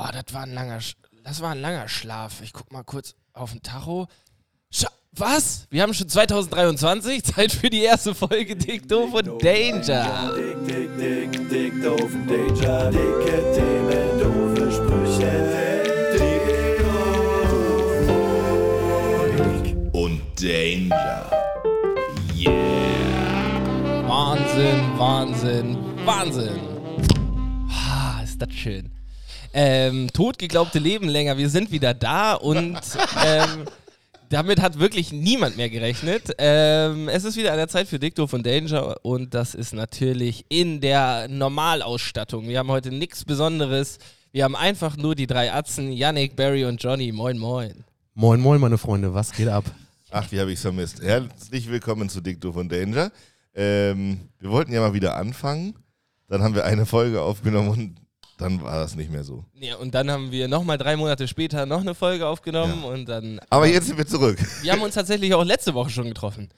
Oh, das war ein langer, das war ein langer Schlaf. Ich guck mal kurz auf den Tacho. Scha was? Wir haben schon 2023. Zeit für die erste Folge Dick Doof und Danger. Dick, dick, dick, dick, doof und Danger. Dicke Themen, doofe Sprüche. Dick und Danger. Wahnsinn, Wahnsinn, Wahnsinn. Ähm, totgeglaubte Leben länger. Wir sind wieder da und ähm, damit hat wirklich niemand mehr gerechnet. Ähm, es ist wieder an der Zeit für Dicto von Danger und das ist natürlich in der Normalausstattung. Wir haben heute nichts Besonderes. Wir haben einfach nur die drei Atzen, Yannick, Barry und Johnny. Moin, moin. Moin, moin, meine Freunde, was geht ab? Ach, wie habe ich es vermisst. Herzlich willkommen zu Dicto von Danger. Ähm, wir wollten ja mal wieder anfangen. Dann haben wir eine Folge aufgenommen und dann war das nicht mehr so. Ja, und dann haben wir nochmal drei Monate später noch eine Folge aufgenommen Ja. und dann. Aber jetzt sind wir zurück. Wir haben uns tatsächlich auch letzte Woche schon getroffen.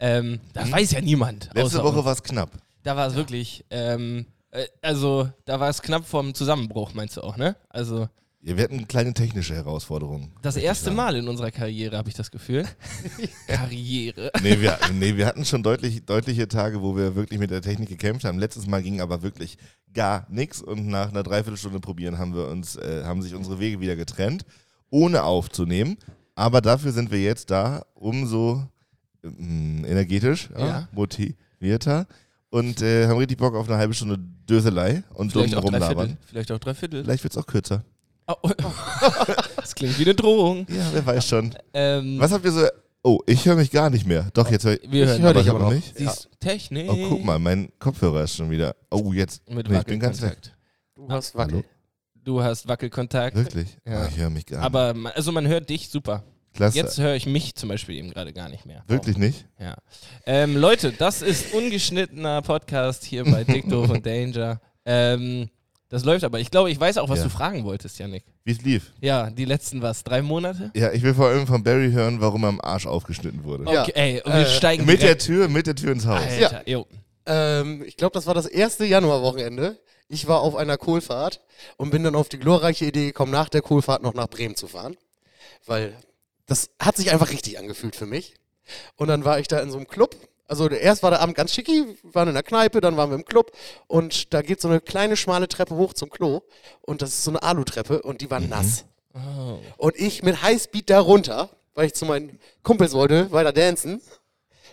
Ähm, das weiß ja niemand. Letzte Woche war es knapp. Da war es wirklich, ähm, äh, also da war es knapp vom Zusammenbruch, meinst du auch, ne? Also Ja, wir hatten kleine technische Herausforderungen. das erste. Mal in unserer Karriere, habe ich das Gefühl. Karriere. Nee wir, nee, wir hatten schon deutlich, deutliche Tage, wo wir wirklich mit der Technik gekämpft haben. Letztes Mal ging aber wirklich gar nichts und nach einer Dreiviertelstunde probieren haben wir uns, äh, haben sich unsere Wege wieder getrennt, ohne aufzunehmen. Aber dafür sind wir jetzt da, umso ähm, energetisch, ja, Ja. motivierter und äh, haben richtig Bock auf eine halbe Stunde Döselei und dumm rumlabern. Vielleicht auch drei Viertel. Vielleicht wird es auch kürzer. Oh, oh. das klingt wie eine Drohung. Ja, wer weiß schon. Ähm, Was habt ihr so. Oh, ich höre mich gar nicht mehr. Doch, jetzt höre ich. Wir hören hör aber dich ich aber noch nicht. Siehst du, Technik. Oh, guck mal, mein Kopfhörer ist schon wieder. Oh, jetzt. Mit Nee, ich bin ganz weg. Du hast Hallo? Wackel. Du hast Wackelkontakt. Wirklich? Ja. Oh, ich höre mich gar nicht. Aber man, also man hört dich super. Klasse. Jetzt höre ich mich zum Beispiel eben gerade gar nicht mehr. Wirklich nicht? Ja. Ähm, Leute, das ist ungeschnittener Podcast hier bei Dicto und Danger. Ähm, das läuft aber. Ich glaube, ich weiß auch, was Ja. du fragen wolltest, Janik. Wie es lief? Ja, die letzten was? Drei Monate? Ja, ich will vor allem von Barry hören, warum er am Arsch aufgeschnitten wurde. Ja. Okay, ey, und wir Äh, steigen Mit der direkt- Tür, mit der Tür ins Haus. Alter, jo. Ähm, ich glaube, das war das erste Januarwochenende. Ich war auf einer Kohlfahrt und bin dann auf die glorreiche Idee gekommen, nach der Kohlfahrt noch nach Bremen zu fahren. Weil das hat sich einfach richtig angefühlt für mich. Und dann war ich da in so einem Club. Also erst war der Abend ganz schicki, wir waren in der Kneipe, dann waren wir im Club und da geht so eine kleine schmale Treppe hoch zum Klo und das ist so eine Alutreppe und die war nass. Oh. Und ich mit Highspeed da runter, weil ich zu meinen Kumpels wollte, weiter dancen.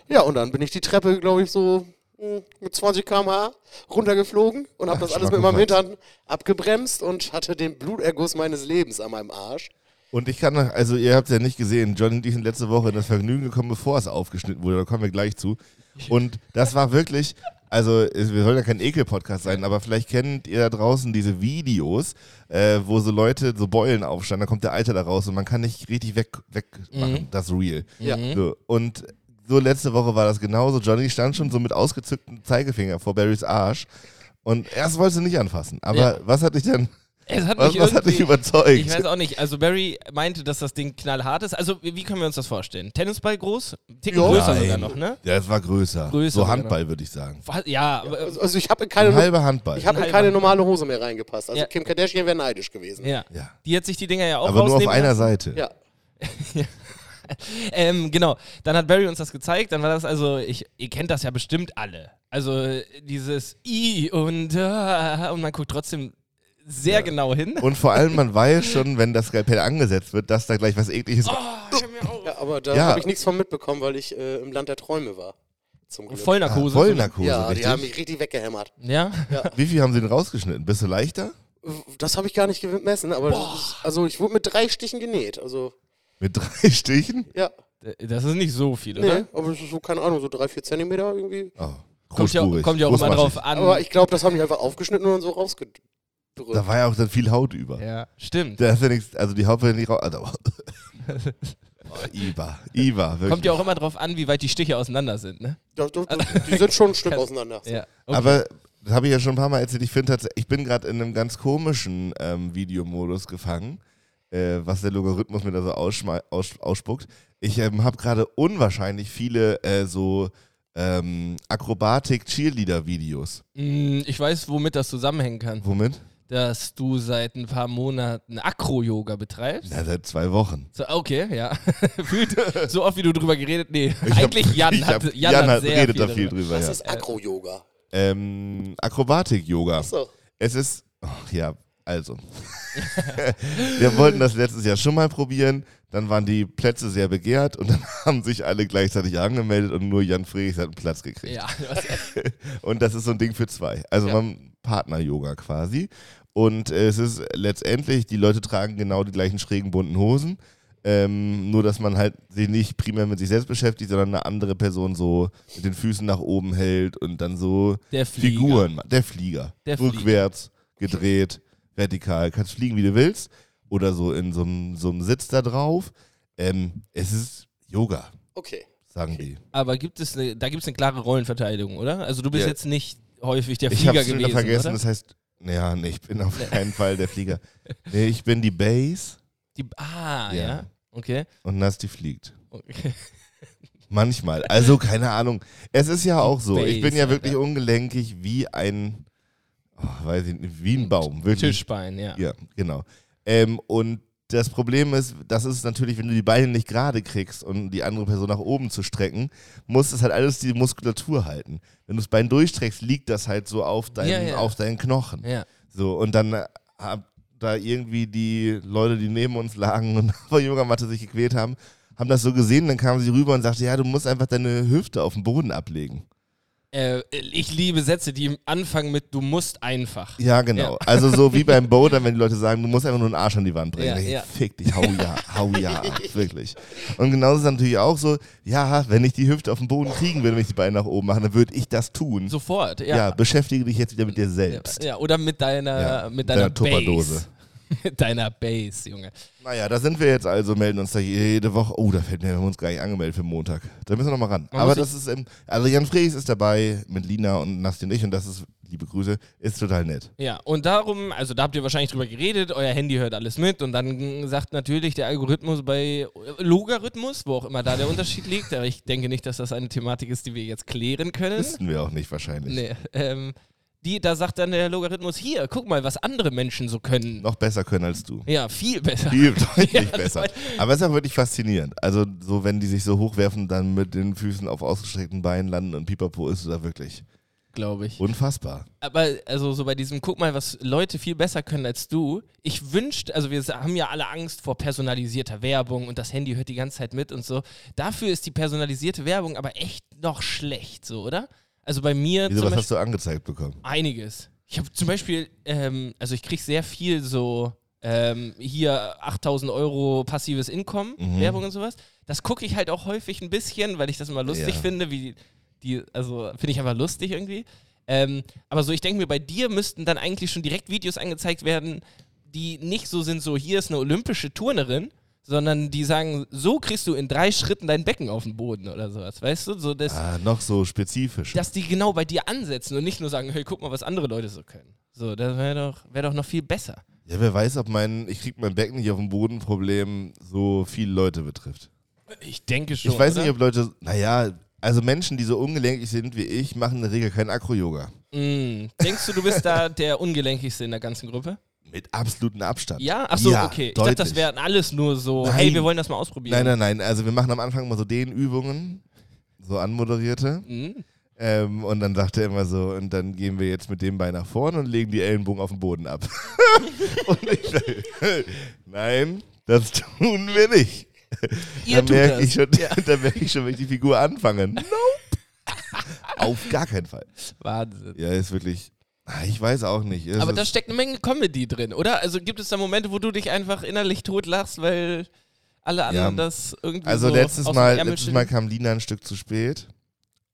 Ja, und dann bin ich die Treppe, glaube ich, so mh, mit 20 km/h runtergeflogen und habe das alles mit meinem. Hintern abgebremst und hatte den Bluterguss meines Lebens an meinem Arsch. Und ich kann noch, also ihr habt es ja nicht gesehen, John und ich sind letzte Woche in das Vergnügen gekommen, bevor es aufgeschnitten wurde. Da kommen wir gleich zu. Und das war wirklich, also wir sollen ja kein Ekel-Podcast sein, aber vielleicht kennt ihr da draußen diese Videos, äh, wo so Leute so Beulen aufstanden, da kommt der Alte da raus und man kann nicht richtig weg, wegmachen, Mhm. das Real. Ja. So, und so letzte Woche war das genauso. Johnny stand schon so mit ausgezücktem Zeigefinger vor Barrys Arsch. Und erst wollte sie nicht anfassen. Aber Ja. was hat dich denn, Es hat was, mich was hat dich überzeugt? Ich weiß auch nicht. Also Barry meinte, dass das Ding knallhart ist. Also wie wie können wir uns das vorstellen? Tennisball groß? Ticken Ja. größer Nein. sogar noch, ne? Ja, es war größer. Größer so Handball, würde ich sagen. Was? Ja, aber, Also, also ich habe in keine, Ein halber Handball. ich hab in Ein keine halber. normale Hose mehr reingepasst. Also Ja. Kim Kardashian wäre neidisch gewesen. ja. ja. Die hat sich die Dinger ja auch Aber nur auf einer lassen. Seite. Ja. Ähm, genau. Dann hat Barry uns das gezeigt. Dann war das also, ich, ihr kennt das ja bestimmt alle. Also dieses I und und man guckt trotzdem sehr genau hin. Und vor allem, man weiß schon, wenn das Skalpell angesetzt wird, dass da gleich was ekliges Oh, ich hab mir auch Ja, aber da Ja. habe ich nichts von mitbekommen, weil ich äh, im Land der Träume war. Zum Glück. Vollnarkose. Vollnarkose, ja, richtig? die haben mich richtig weggehämmert. Ja. Wie viel haben sie denn rausgeschnitten? Bist du leichter? Das habe ich gar nicht gemessen, aber das ist, also ich wurde mit drei Stichen genäht. Also Mit drei Stichen? ja, Das ist nicht so viel, nee, oder? aber es ist so keine Ahnung, so drei, vier Zentimeter irgendwie. Oh, Kommt ja, kommt ja auch immer drauf an. Aber ich glaube, das haben die einfach aufgeschnitten und so rausgedrückt. Da war ja auch dann viel Haut über. ja, stimmt. Da ist ja nichts, also die Haut wird ja nicht raus. Also, oh, Iva, Iva, wirklich. Kommt ja auch immer drauf an, wie weit die Stiche auseinander sind, ne? Doch, doch, doch, die sind schon ein Stück auseinander. Ja. Okay. Aber das habe ich ja schon ein paar Mal erzählt. Ich finde tatsächlich, ich bin gerade in einem ganz komischen ähm, Videomodus gefangen, äh, was der Logarithmus mir da so aus, ausspuckt. Ich ähm, habe gerade unwahrscheinlich viele äh, so ähm, Akrobatik-Cheerleader-Videos. Mm, ich weiß, womit das zusammenhängen kann. Womit? Dass du seit ein paar Monaten Akro-Yoga betreibst. Na, seit zwei Wochen. So, okay, ja. Fühlt so oft, wie du drüber geredet. Nee, Ich hab- eigentlich Jan ich hat, hab- Jan Jan hat sehr redet viel da viel darüber. drüber. Was Ja. ist Akro-Yoga? Ähm, Akrobatik-Yoga. So. Es ist, ach ja, also. Wir wollten das letztes Jahr schon mal probieren. Dann waren die Plätze sehr begehrt und dann haben sich alle gleichzeitig angemeldet und nur Jan Friedrichs hat einen Platz gekriegt. Ja, was, Und das ist so ein Ding für zwei. Also Ja. man Partner-Yoga quasi. Und äh, es ist letztendlich, die Leute tragen genau die gleichen schrägen bunten Hosen. Ähm, nur, dass man halt sich nicht primär mit sich selbst beschäftigt, sondern eine andere Person so mit den Füßen nach oben hält und dann so der Flieger. Figuren. macht. Der Flieger. Der Flieger. Rückwärts, gedreht, vertikal. Kannst fliegen, wie du willst. Oder so in so einem so einem Sitz da drauf. Ähm, es ist Yoga, Okay. sagen die. Aber gibt es eine, da gibt es eine klare Rollenverteidigung, oder? Also du bist Ja. jetzt nicht häufig der Ich Flieger wieder gewesen, vergessen, oder? das heißt, ja, nee, ich bin auf keinen Fall der Flieger. Nee, ich bin die Base Die, ah, Ja. ja. Okay. und Nasti fliegt. okay. Manchmal. Also, keine Ahnung. Es ist ja auch so. Ich bin Base, ja wirklich Alter. ungelenkig wie ein, oh, weiß ich nicht, wie ein Baum. Wirklich. Tischbein, ja. Ja, genau. Ähm, und das Problem ist, das ist natürlich, wenn du die Beine nicht gerade kriegst und die andere Person nach oben zu strecken, muss es halt alles die Muskulatur halten. Wenn du das Bein durchstreckst, liegt das halt so auf deinen, Ja, ja. auf deinen Knochen. Ja. So, und dann äh, hab da irgendwie die Leute, die neben uns lagen und auf der Yogamatte sich gequält haben, haben das so gesehen, dann kamen sie rüber und sagte, ja, du musst einfach deine Hüfte auf den Boden ablegen. Äh, ich liebe Sätze, die anfangen mit du musst einfach. Ja, genau. Ja. Also so wie beim Boulder, wenn die Leute sagen, du musst einfach nur einen Arsch an die Wand bringen. Ja, ich, ja. Fick dich, hau ja, hau ja, wirklich. Und genauso ist es natürlich auch so, ja, wenn ich die Hüfte auf den Boden kriegen würde, wenn ich die Beine nach oben mache, dann würde ich das tun. Sofort, ja. ja. beschäftige dich jetzt wieder mit dir selbst. Ja, oder mit deiner, mit deiner deiner Tupperdose. Mit deiner Base, Junge. Naja, da sind wir jetzt also, melden uns da jede Woche. Oh, da fällt mir, wir haben uns gar nicht angemeldet für Montag. Da müssen wir nochmal ran. Man Aber das ist, ähm, also Jan Frees ist dabei mit Lina und Nasti und ich und das ist, liebe Grüße, ist total nett. Ja, und darum, also da habt ihr wahrscheinlich drüber geredet, euer Handy hört alles mit und dann sagt natürlich der Algorithmus bei Logarithmus, wo auch immer da der Unterschied liegt, aber ich denke nicht, dass das eine Thematik ist, die wir jetzt klären können. Wüssten wir auch nicht wahrscheinlich. Nee, ähm, die, da sagt dann der Logarithmus, hier, guck mal, was andere Menschen so können. Noch besser können als du. Ja, viel besser. Viel deutlich Ja, besser. Aber es ist auch wirklich faszinierend. Also, so wenn die sich so hochwerfen, dann mit den Füßen auf ausgestreckten Beinen landen und Pipapo ist da wirklich Glaube ich. unfassbar. Aber also so bei diesem, guck mal, was Leute viel besser können als du. Ich wünschte, also wir haben ja alle Angst vor personalisierter Werbung und das Handy hört die ganze Zeit mit und so. Dafür ist die personalisierte Werbung aber echt noch schlecht, so, oder? Also bei mir Wieso, zum was Beispiel hast du angezeigt bekommen? einiges. Ich habe zum Beispiel, ähm, also ich kriege sehr viel so ähm, hier 8000 Euro passives Einkommen, Mhm. Werbung und sowas. Das gucke ich halt auch häufig ein bisschen, weil ich das immer lustig Ja. finde, wie die, also finde ich einfach lustig irgendwie. Ähm, aber so, ich denke mir, bei dir müssten dann eigentlich schon direkt Videos angezeigt werden, die nicht so sind, so hier ist eine olympische Turnerin, sondern die sagen, so kriegst du in drei Schritten dein Becken auf den Boden oder sowas, weißt du? So, dass, Ah, noch so spezifisch. dass die genau bei dir ansetzen und nicht nur sagen, hey, guck mal, was andere Leute so können. So, das wäre doch, wär doch noch viel besser. Ja, wer weiß, ob mein, ich krieg mein Becken nicht auf dem Boden Problem so viele Leute betrifft. Ich denke schon. Ich weiß oder? nicht, ob Leute, naja, also Menschen, die so ungelenkig sind wie ich, machen in der Regel kein Akro-Yoga. Mm. Denkst du, du bist da der ungelenkigste in der ganzen Gruppe? Mit absolutem Abstand. Ja? Achso, Ja, okay. Ich dachte, das wären alles nur so, Nein. hey, wir wollen das mal ausprobieren. Nein, nein, nein. Also wir machen am Anfang mal so Dehnübungen, so anmoderierte. Mm. Ähm, und dann sagt er immer so, und dann gehen wir jetzt mit dem Bein nach vorne und legen die Ellenbogen auf den Boden ab. und ich sage, nein, das tun wir nicht. Ihr da merke ich, schon, da merke ich schon, wenn ich die Figur anfange. Nope. auf gar keinen Fall. Wahnsinn. Ja, ist wirklich, ich weiß auch nicht. Es Aber da steckt eine Menge Comedy drin, oder? Also gibt es da Momente, wo du dich einfach innerlich totlachst, weil alle anderen Ja. das irgendwie Also so letztes Mal, letztes Mal kam Lina ein Stück zu spät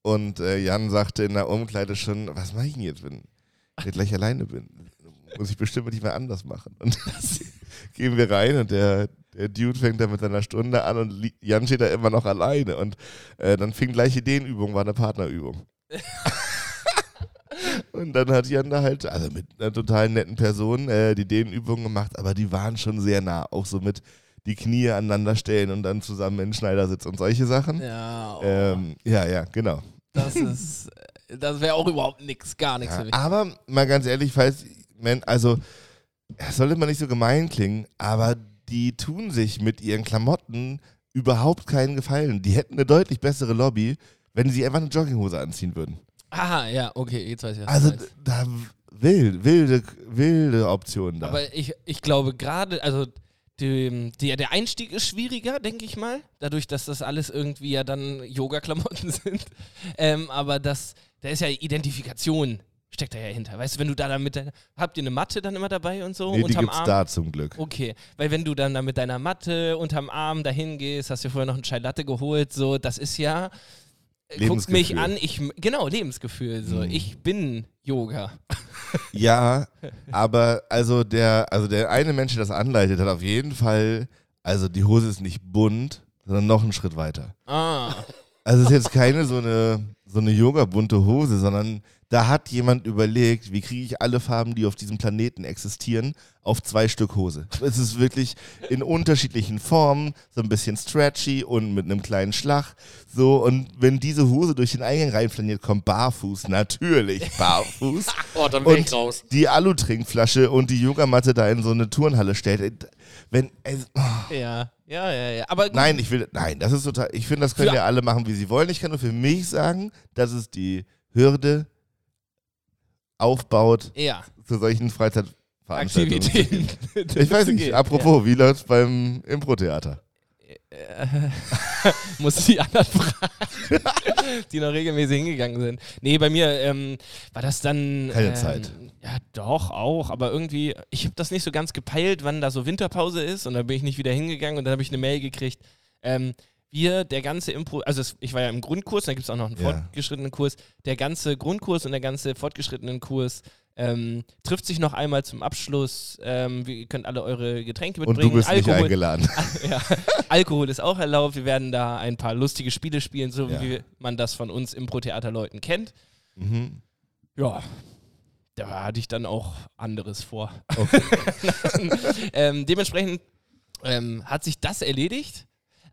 und äh, Jan sagte in der Umkleide schon, was mache ich denn jetzt, wenn ich gleich alleine bin? Muss ich bestimmt nicht mehr anders machen. Und dann gehen wir rein und der, der Dude fängt da mit seiner Stunde an und Jan steht da immer noch alleine. Und äh, dann fing gleich Ideenübung, war eine Partnerübung. Und dann hat Jan da halt, also mit einer total netten Person, äh, die Dehnübungen gemacht, aber die waren schon sehr nah. Auch so mit die Knie aneinander stellen und dann zusammen in den Schneidersitz und solche Sachen. Ja, oh, Ähm, ja, ja, genau. das ist, das wäre auch überhaupt nix, gar nichts Ja, für mich. aber mal ganz ehrlich, falls Men, also, es sollte mal nicht so gemein klingen, aber die tun sich mit ihren Klamotten überhaupt keinen Gefallen. Die hätten eine deutlich bessere Lobby, wenn sie einfach eine Jogginghose anziehen würden. Ah, ja, okay, jetzt weiß ich, was du Also meinst. da wild, wilde, wilde Optionen da. Aber ich, ich glaube gerade, also die, die, der Einstieg ist schwieriger, denke ich mal, dadurch, dass das alles irgendwie ja dann Yoga-Klamotten sind. Ähm, aber das, da ist ja Identifikation, steckt da ja hinter. Weißt du, wenn du da dann mit deiner, habt ihr eine Matte dann immer dabei und so nee, die gibt's Arm? da zum Glück. Okay, weil wenn du dann da mit deiner Matte unterm Arm dahin gehst, hast dir vorher noch einen Chai Latte geholt, so, das ist ja, guckt mich an, ich, genau, Lebensgefühl, so, Mhm. ich bin Yoga. Ja, aber also der, also der eine Mensch, der das anleitet, hat auf jeden Fall, also die Hose ist nicht bunt, sondern noch einen Schritt weiter. Ah, Also es ist jetzt keine so eine, so eine yoga-bunte Hose, sondern da hat jemand überlegt, wie kriege ich alle Farben, die auf diesem Planeten existieren, auf zwei Stück Hose. Es ist wirklich in unterschiedlichen Formen, so ein bisschen stretchy und mit einem kleinen Schlag. So, und wenn diese Hose durch den Eingang reinflaniert, kommt barfuß, natürlich barfuß. Oh, dann bin ich und raus. die Alu-Trinkflasche und die Yogamatte da in so eine Turnhalle stellt. Wenn, es- oh. ja, ja, ja, ja. Aber gut, Nein, ich will, nein, das ist total, ich finde, das können ja alle machen, wie sie wollen. Ich kann nur für mich sagen, dass es die Hürde aufbaut ja. zu solchen Freizeitveranstaltungen. Aktivitäten. Ich weiß nicht, apropos, wie läuft's beim Impro-Theater? Muss die anderen fragen, die noch regelmäßig hingegangen sind. Nee, bei mir ähm, war das dann. Keine ähm, Zeit. Ja, doch, auch. Aber irgendwie, ich habe das nicht so ganz gepeilt, wann da so Winterpause ist. Und dann bin ich nicht wieder hingegangen und dann habe ich eine Mail gekriegt. Ähm, wir, der ganze Impro, also es, ich war ja im Grundkurs, da gibt es auch noch einen Ja. fortgeschrittenen Kurs. Der ganze Grundkurs und der ganze fortgeschrittenen Kurs ähm, trifft sich noch einmal zum Abschluss. Ähm, wir- ihr könnt alle eure Getränke Und mitbringen. du bist nicht Alkohol, eingeladen. ja, Alkohol ist auch erlaubt. Wir werden da ein paar lustige Spiele spielen, so Ja. wie man das von uns Impro-Theater-Leuten kennt. Mhm. Ja, da hatte ich dann auch anderes vor. Okay. ähm, dementsprechend ähm, hat sich das erledigt,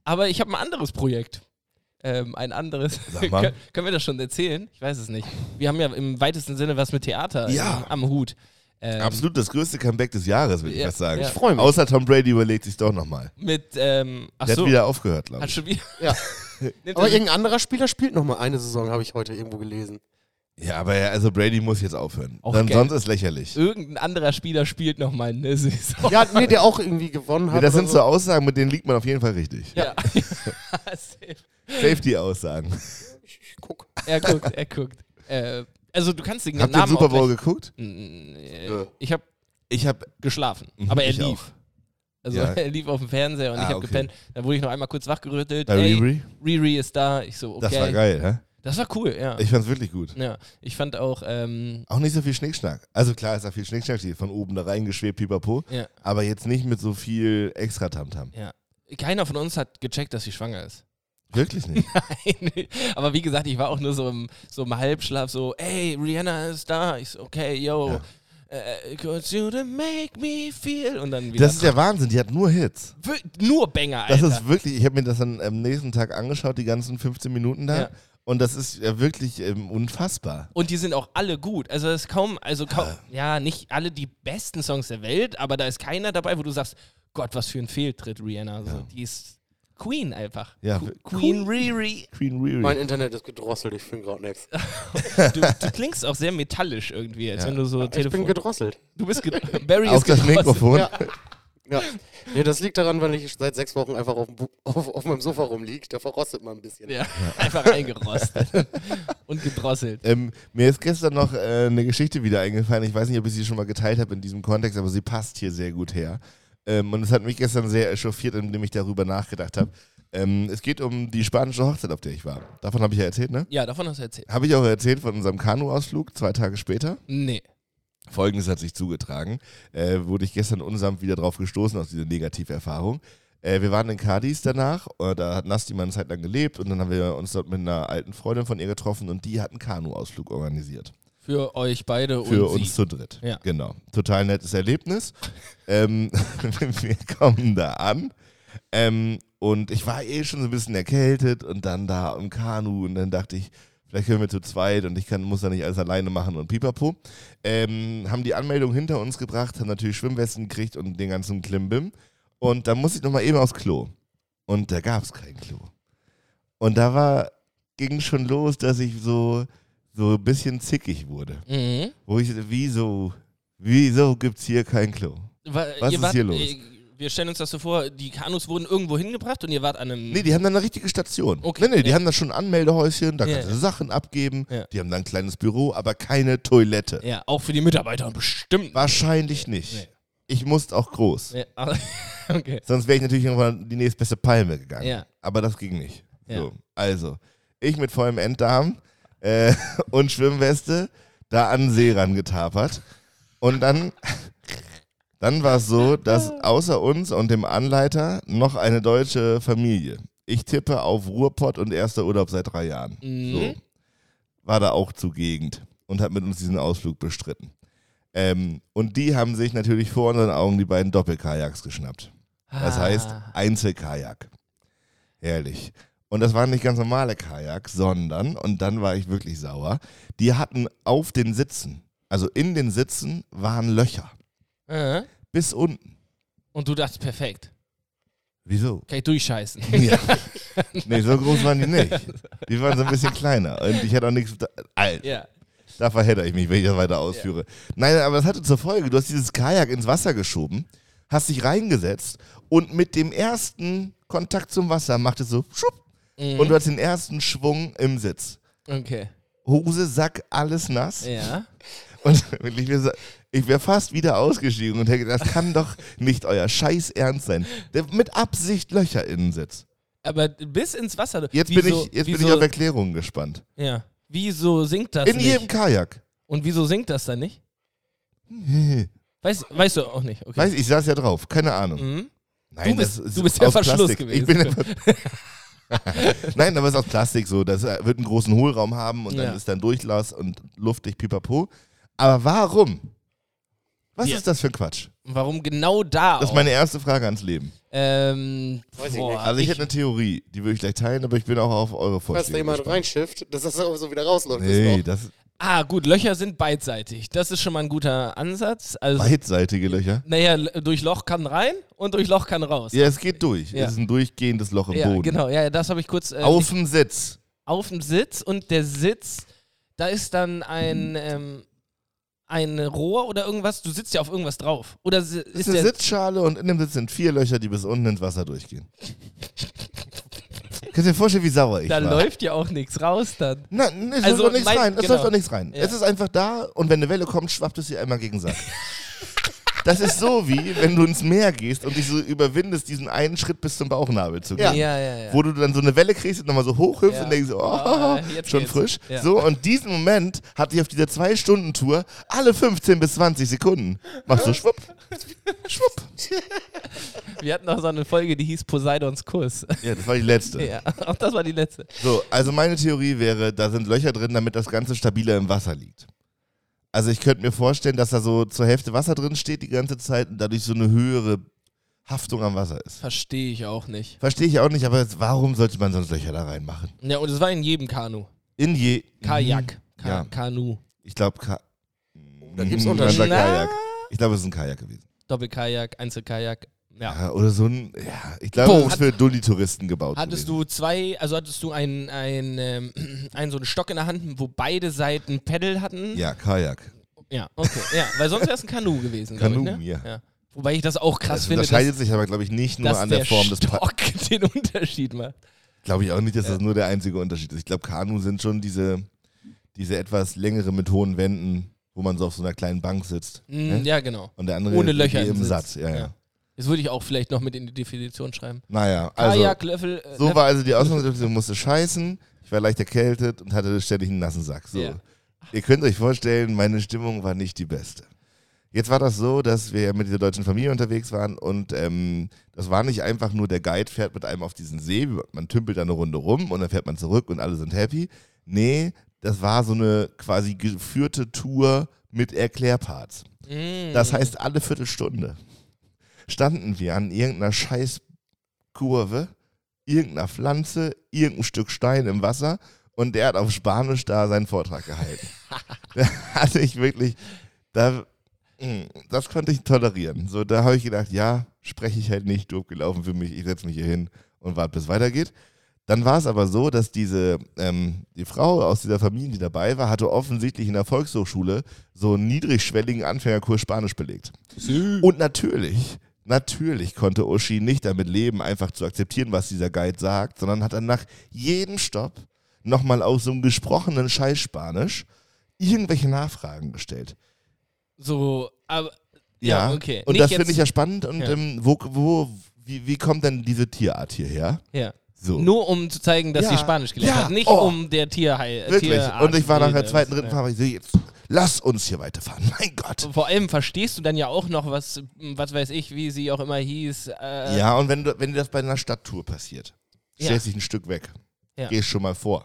aber ich habe ein anderes Projekt. Ähm, ein anderes. Sag mal. Kön können wir das schon erzählen? Ich weiß es nicht. Wir haben ja im weitesten Sinne was mit Theater Ja. am, am Hut. Ähm, Absolut das größte Comeback des Jahres, würde ich Ja, fast sagen. ja. Ich freue mich. Außer Tom Brady überlegt sich doch nochmal. Mit, ähm, ach Der so, hat wieder aufgehört, glaube hat ich. schon wieder. Ja. Aber er- irgendein anderer Spieler spielt noch mal eine Saison, habe ich heute irgendwo gelesen. Ja, aber ja, also Brady muss jetzt aufhören. Auch Dann sonst ist lächlich. irgendein anderer Spieler spielt noch mal eine Saison. Ja, nee, der auch irgendwie gewonnen Nee, hat. das oder sind so Aussagen, mit denen liegt man auf jeden Fall richtig. Ja. Safe. Safety-Aussagen. Ich, ich guck. er guckt, er guckt. Äh, also du kannst den Habt ihr den Namen Super Bowl geguckt? Mm, äh, Nö. Ich habe Ich habe geschlafen, Mhm, aber er ich lief. auch. Also Ja. er lief auf dem Fernseher und Ah, ich habe okay. gepennt. Dann wurde ich noch einmal kurz wachgerüttelt. bei Ey, Riri. Riri ist da. Ich so, okay. Das war geil, hä? Das war cool, ja. Ich fand's wirklich gut. ja. Ich fand auch, ähm, Auch nicht so viel Schnickschnack. Also klar ist da viel Schnickschnack, die von oben da reingeschwebt, pipapo. ja, Aber jetzt nicht mit so viel extra Tamtam. ja. Keiner von uns hat gecheckt, dass sie schwanger ist. Wirklich nicht. Nein. Aber wie gesagt, ich war auch nur so im, so im Halbschlaf, so, ey, Rihanna ist da. Ich so, okay, yo. Ja. Äh, Cause you make me feel. Und dann wieder. Das ist der Wahnsinn, die hat nur Hits. Wir- nur Banger, Das Alter. ist wirklich, ich habe mir das dann am nächsten Tag angeschaut, die ganzen 15 Minuten da. Ja. Und das ist ja wirklich ähm, unfassbar. Und die sind auch alle gut. Also es ist kaum, also kaum, ja, nicht alle die besten Songs der Welt, aber da ist keiner dabei, wo du sagst, Gott, was für ein Fehltritt, Rihanna. So, Die ist Queen einfach. Ja, Qu- Queen. Queen Riri. Queen Riri. Mein Internet ist gedrosselt, ich finde gerade nichts. Du, du klingst auch sehr metallisch irgendwie, als Ja. wenn du so Ich bin Telefon. gedrosselt. Du bist ged Barry Auf ist das gedrosselt. Mikrofon. Ja. Ja. Nee, das liegt daran, weil ich seit sechs Wochen einfach auf, dem Bu- auf, auf meinem Sofa rumliege. Der verrostet mal ein bisschen. Ja, einfach eingerostet und gedrosselt. Ähm, mir ist gestern noch äh, eine Geschichte wieder eingefallen. Ich weiß nicht, ob ich sie schon mal geteilt habe in diesem Kontext, aber sie passt hier sehr gut her. Ähm, und es hat mich gestern sehr echauffiert, indem ich darüber nachgedacht habe. Ähm, es geht um die spanische Hochzeit, auf der ich war. Davon habe ich ja erzählt, ne? Ja, davon hast du erzählt. Habe ich auch erzählt von unserem Kanuausflug, zwei Tage später. Nee. Folgendes hat sich zugetragen. Äh, wurde ich gestern unsamt wieder drauf gestoßen aus dieser Negativerfahrung. Äh, wir waren in Cadiz danach, äh, da hat Nasti mal eine Zeit lang gelebt und dann haben wir uns dort mit einer alten Freundin von ihr getroffen und die hat einen Kanuausflug organisiert. Für euch beide Für und uns sie. zu dritt. Ja. Genau. Total nettes Erlebnis. ähm, wir kommen da an. Ähm, und ich war eh schon so ein bisschen erkältet und dann da im Kanu und dann dachte ich, Vielleicht können wir zu zweit und ich kann, muss da nicht alles alleine machen und pipapo. Ähm, haben die Anmeldung hinter uns gebracht, haben natürlich Schwimmwesten gekriegt und den ganzen Klimbim. Und dann musste ich nochmal eben aufs Klo. Und da gab es kein Klo. Und da war, ging schon los, dass ich so, so ein bisschen zickig wurde. Mhm. Wo ich, wieso, wieso gibt's hier kein Klo? Wa- Was ihr ist wart, hier los? Wir stellen uns das so vor, die Kanus wurden irgendwo hingebracht und ihr wart an einem. Nee, die haben dann eine richtige Station. Okay, nee, nee, die ja. haben da schon ein Anmeldehäuschen, da Ja, kannst du ja. Sachen abgeben. Ja. Die haben da ein kleines Büro, aber keine Toilette. ja, auch für die Mitarbeiter bestimmt. Wahrscheinlich nicht. Nee. Ich musste auch groß. Okay. Sonst wäre ich natürlich irgendwann die nächstbeste Palme gegangen. Ja. Aber das ging nicht. So, also, ich mit vollem Enddarm äh, und Schwimmweste da an den See rangetapert. Und dann, dann war es so, dass außer uns und dem Anleiter noch eine deutsche Familie. Ich tippe auf Ruhrpott und erster Urlaub seit drei Jahren. Mhm. So. War da auch zugegend und hat mit uns diesen Ausflug bestritten. Ähm, und die haben sich natürlich vor unseren Augen die beiden Doppelkajaks geschnappt. Das Ah. heißt Einzelkajak. Herrlich. Und das waren nicht ganz normale Kajaks, sondern, und dann war ich wirklich sauer, die hatten auf den Sitzen, also in den Sitzen waren Löcher. Äh, Bis unten. Und du dachtest, perfekt. Wieso? Kann ich durchscheißen. Ja. nee, so groß waren die nicht. Die waren so ein bisschen kleiner. Und ich hätte auch nichts. Alter, ja. da verhedder ich mich, wenn ich das weiter ausführe. Nein, aber das hatte zur Folge, du hast dieses Kajak ins Wasser geschoben, hast dich reingesetzt und mit dem ersten Kontakt zum Wasser macht es so schupp, Mhm. und du hast den ersten Schwung im Sitz. Okay. Hose, Sack, alles nass. Ja. Und ich wäre fast wieder ausgestiegen und hätte gedacht, das kann doch nicht euer Scheiß Ernst sein. Der mit Absicht Löcher innen sitzt. Aber bis ins Wasser. Jetzt bin Wieso- ich, jetzt bin wieso, ich auf Erklärungen gespannt. Ja. Wieso singt das In nicht? jedem Kajak. Und wieso singt das dann nicht? Weißt, weißt du auch nicht. Okay. Weiß ich, saß ja drauf, keine Ahnung. Mhm. Nein, Du bist- das ist du bist der Verschluss Plastik. gewesen. Ich bin der Ver- Nein, aber es ist aus Plastik so. Das wird einen großen Hohlraum haben und Ja. dann ist dann Durchlass und luftig pipapo. Aber warum? Was Ja. ist das für ein Quatsch? Warum genau da? Das ist auch? meine erste Frage ans Leben. Ähm, Weiß ich boah, nicht. Also ich, hätte eine Theorie, die würde ich gleich teilen, aber ich bin auch auf eure Falls da Vorschläge jemand reinschifft, dass das auch so wieder rausläuft. Nee, ist das Ah, gut, Löcher sind beidseitig. Das ist schon mal ein guter Ansatz. Also, beidseitige Löcher. naja, durch Loch kann rein und durch Loch kann raus. Ja, es geht durch. Ja. Es ist ein durchgehendes Loch im Ja, Boden. genau. Ja, das habe ich kurz. Äh, Auf dem Sitz. auf dem Sitz und der Sitz, da ist dann ein, ähm, ein Rohr oder irgendwas. Du sitzt ja auf irgendwas drauf. Oder Das ist ist eine. Sitzschale und in dem Sitz sind vier Löcher, die bis unten ins Wasser durchgehen. Kannst du dir vorstellen, wie sauer ich da war? läuft ja auch nichts raus dann. Nein, es Also läuft doch nichts rein. Es genau. läuft doch nichts rein. Ja. Es ist einfach da und wenn eine Welle kommt, schwappt es dir einmal gegen Sack. Das ist so wie, wenn du ins Meer gehst und dich so überwindest, diesen einen Schritt bis zum Bauchnabel zu gehen. Ja, ja, ja. Wo du dann so eine Welle kriegst und nochmal so hochhüpfst und denkst, oh, jetzt schon geht's. frisch. So, und diesen Moment hatte ich auf dieser Zwei-Stunden-Tour alle 15 bis 20 Sekunden. Machst du schwupp, schwupp. Wir hatten auch so eine Folge, die hieß Poseidons Kuss. Ja, das war die letzte. ja, auch das war die letzte. So, also meine Theorie wäre, da sind Löcher drin, damit das Ganze stabiler im Wasser liegt. Also ich könnte mir vorstellen, dass da so zur Hälfte Wasser drin steht die ganze Zeit und dadurch so eine höhere Haftung am Wasser ist. Verstehe ich auch nicht. Verstehe ich auch nicht, aber jetzt, warum sollte man sonst Löcher da reinmachen? Ja, und es war in jedem Kanu. In je... Kajak. Ka Ja. Kanu. Ich glaube, Ka Da gibt's Mm, Unterschiede. man sagt Kajak. Ich glaube, es ist ein Kajak gewesen. Doppelkajak, Einzelkajak. Ja. Ja, oder so ein... Ja, ich glaube, Boot. es ist für Dulli-Touristen gebaut Hattest gewesen. du zwei, also hattest du einen, einen, ähm, einen so einen Stock in der Hand, wo beide Seiten Pedal hatten? Ja, Kajak. Ja, okay. Ja, weil sonst wäre es ein Kanu gewesen. Kanu, ich, ne? ja. Wobei ich das auch krass Das finde, unterscheidet dass, sich aber, glaube ich, nicht nur an der, der Form des... Pa Stock den Unterschied macht. Glaube ich auch nicht, dass das nur der einzige Unterschied ist. Ich glaube, Kanu sind schon diese, diese etwas längere mit hohen Wänden, wo man so auf so einer kleinen Bank sitzt. Mm, Hä? ja, genau. Und der andere Ohne ist Löcher im Sitz. Satz. Ja, ja. Das würde ich auch vielleicht noch mit in die Definition schreiben. Naja, also Kajak, Löffel. äh, so war also die Ausgangssituation, musste scheißen, ich war leicht erkältet und hatte ständig einen nassen Sack. So. Ja. Ihr könnt euch vorstellen, meine Stimmung war nicht die beste. Jetzt war das so, dass wir mit dieser deutschen Familie unterwegs waren und ähm, das war nicht einfach nur der Guide fährt mit einem auf diesen See, man tümpelt da eine Runde rum und dann fährt man zurück und alle sind happy. Nee, das war so eine quasi geführte Tour mit Erklärparts. Mm. Das heißt, alle Viertelstunde standen wir an irgendeiner Scheißkurve, irgendeiner Pflanze, irgendein Stück Stein im Wasser und der hat auf Spanisch da seinen Vortrag gehalten. da hatte ich wirklich, da, mh, das konnte ich tolerieren. So, da habe ich gedacht, ja, spreche ich halt nicht, doof gelaufen für mich, ich setze mich hier hin und warte, bis es weitergeht. Dann war es aber so, dass diese, ähm, die Frau aus dieser Familie, die dabei war, hatte offensichtlich in der Volkshochschule so einen niedrigschwelligen Anfängerkurs Spanisch belegt. Und natürlich, natürlich konnte Uschi nicht damit leben, einfach zu akzeptieren, was dieser Guide sagt, sondern hat dann nach jedem Stopp nochmal aus so einem gesprochenen Scheißspanisch irgendwelche Nachfragen gestellt. So, aber. Ja, okay. Und Nicht das finde ich ja spannend. Und Ja. ähm, wo, wo, wie, wie kommt denn diese Tierart hierher? Ja. So. Nur um zu zeigen, dass Ja. sie Spanisch gelernt Ja. hat. Nicht Oh. um der Tierheil. Wirklich. Tierart und ich war nach der zweiten, dritten ja. Fahrt, ich so, jetzt lass uns hier weiterfahren. Mein Gott. Vor allem verstehst du dann ja auch noch, was, was weiß ich, wie sie auch immer hieß. Äh, Ja, und wenn, du, wenn dir das bei einer Stadttour passiert, Ja. stellst dich ein Stück weg, Ja. gehst schon mal vor,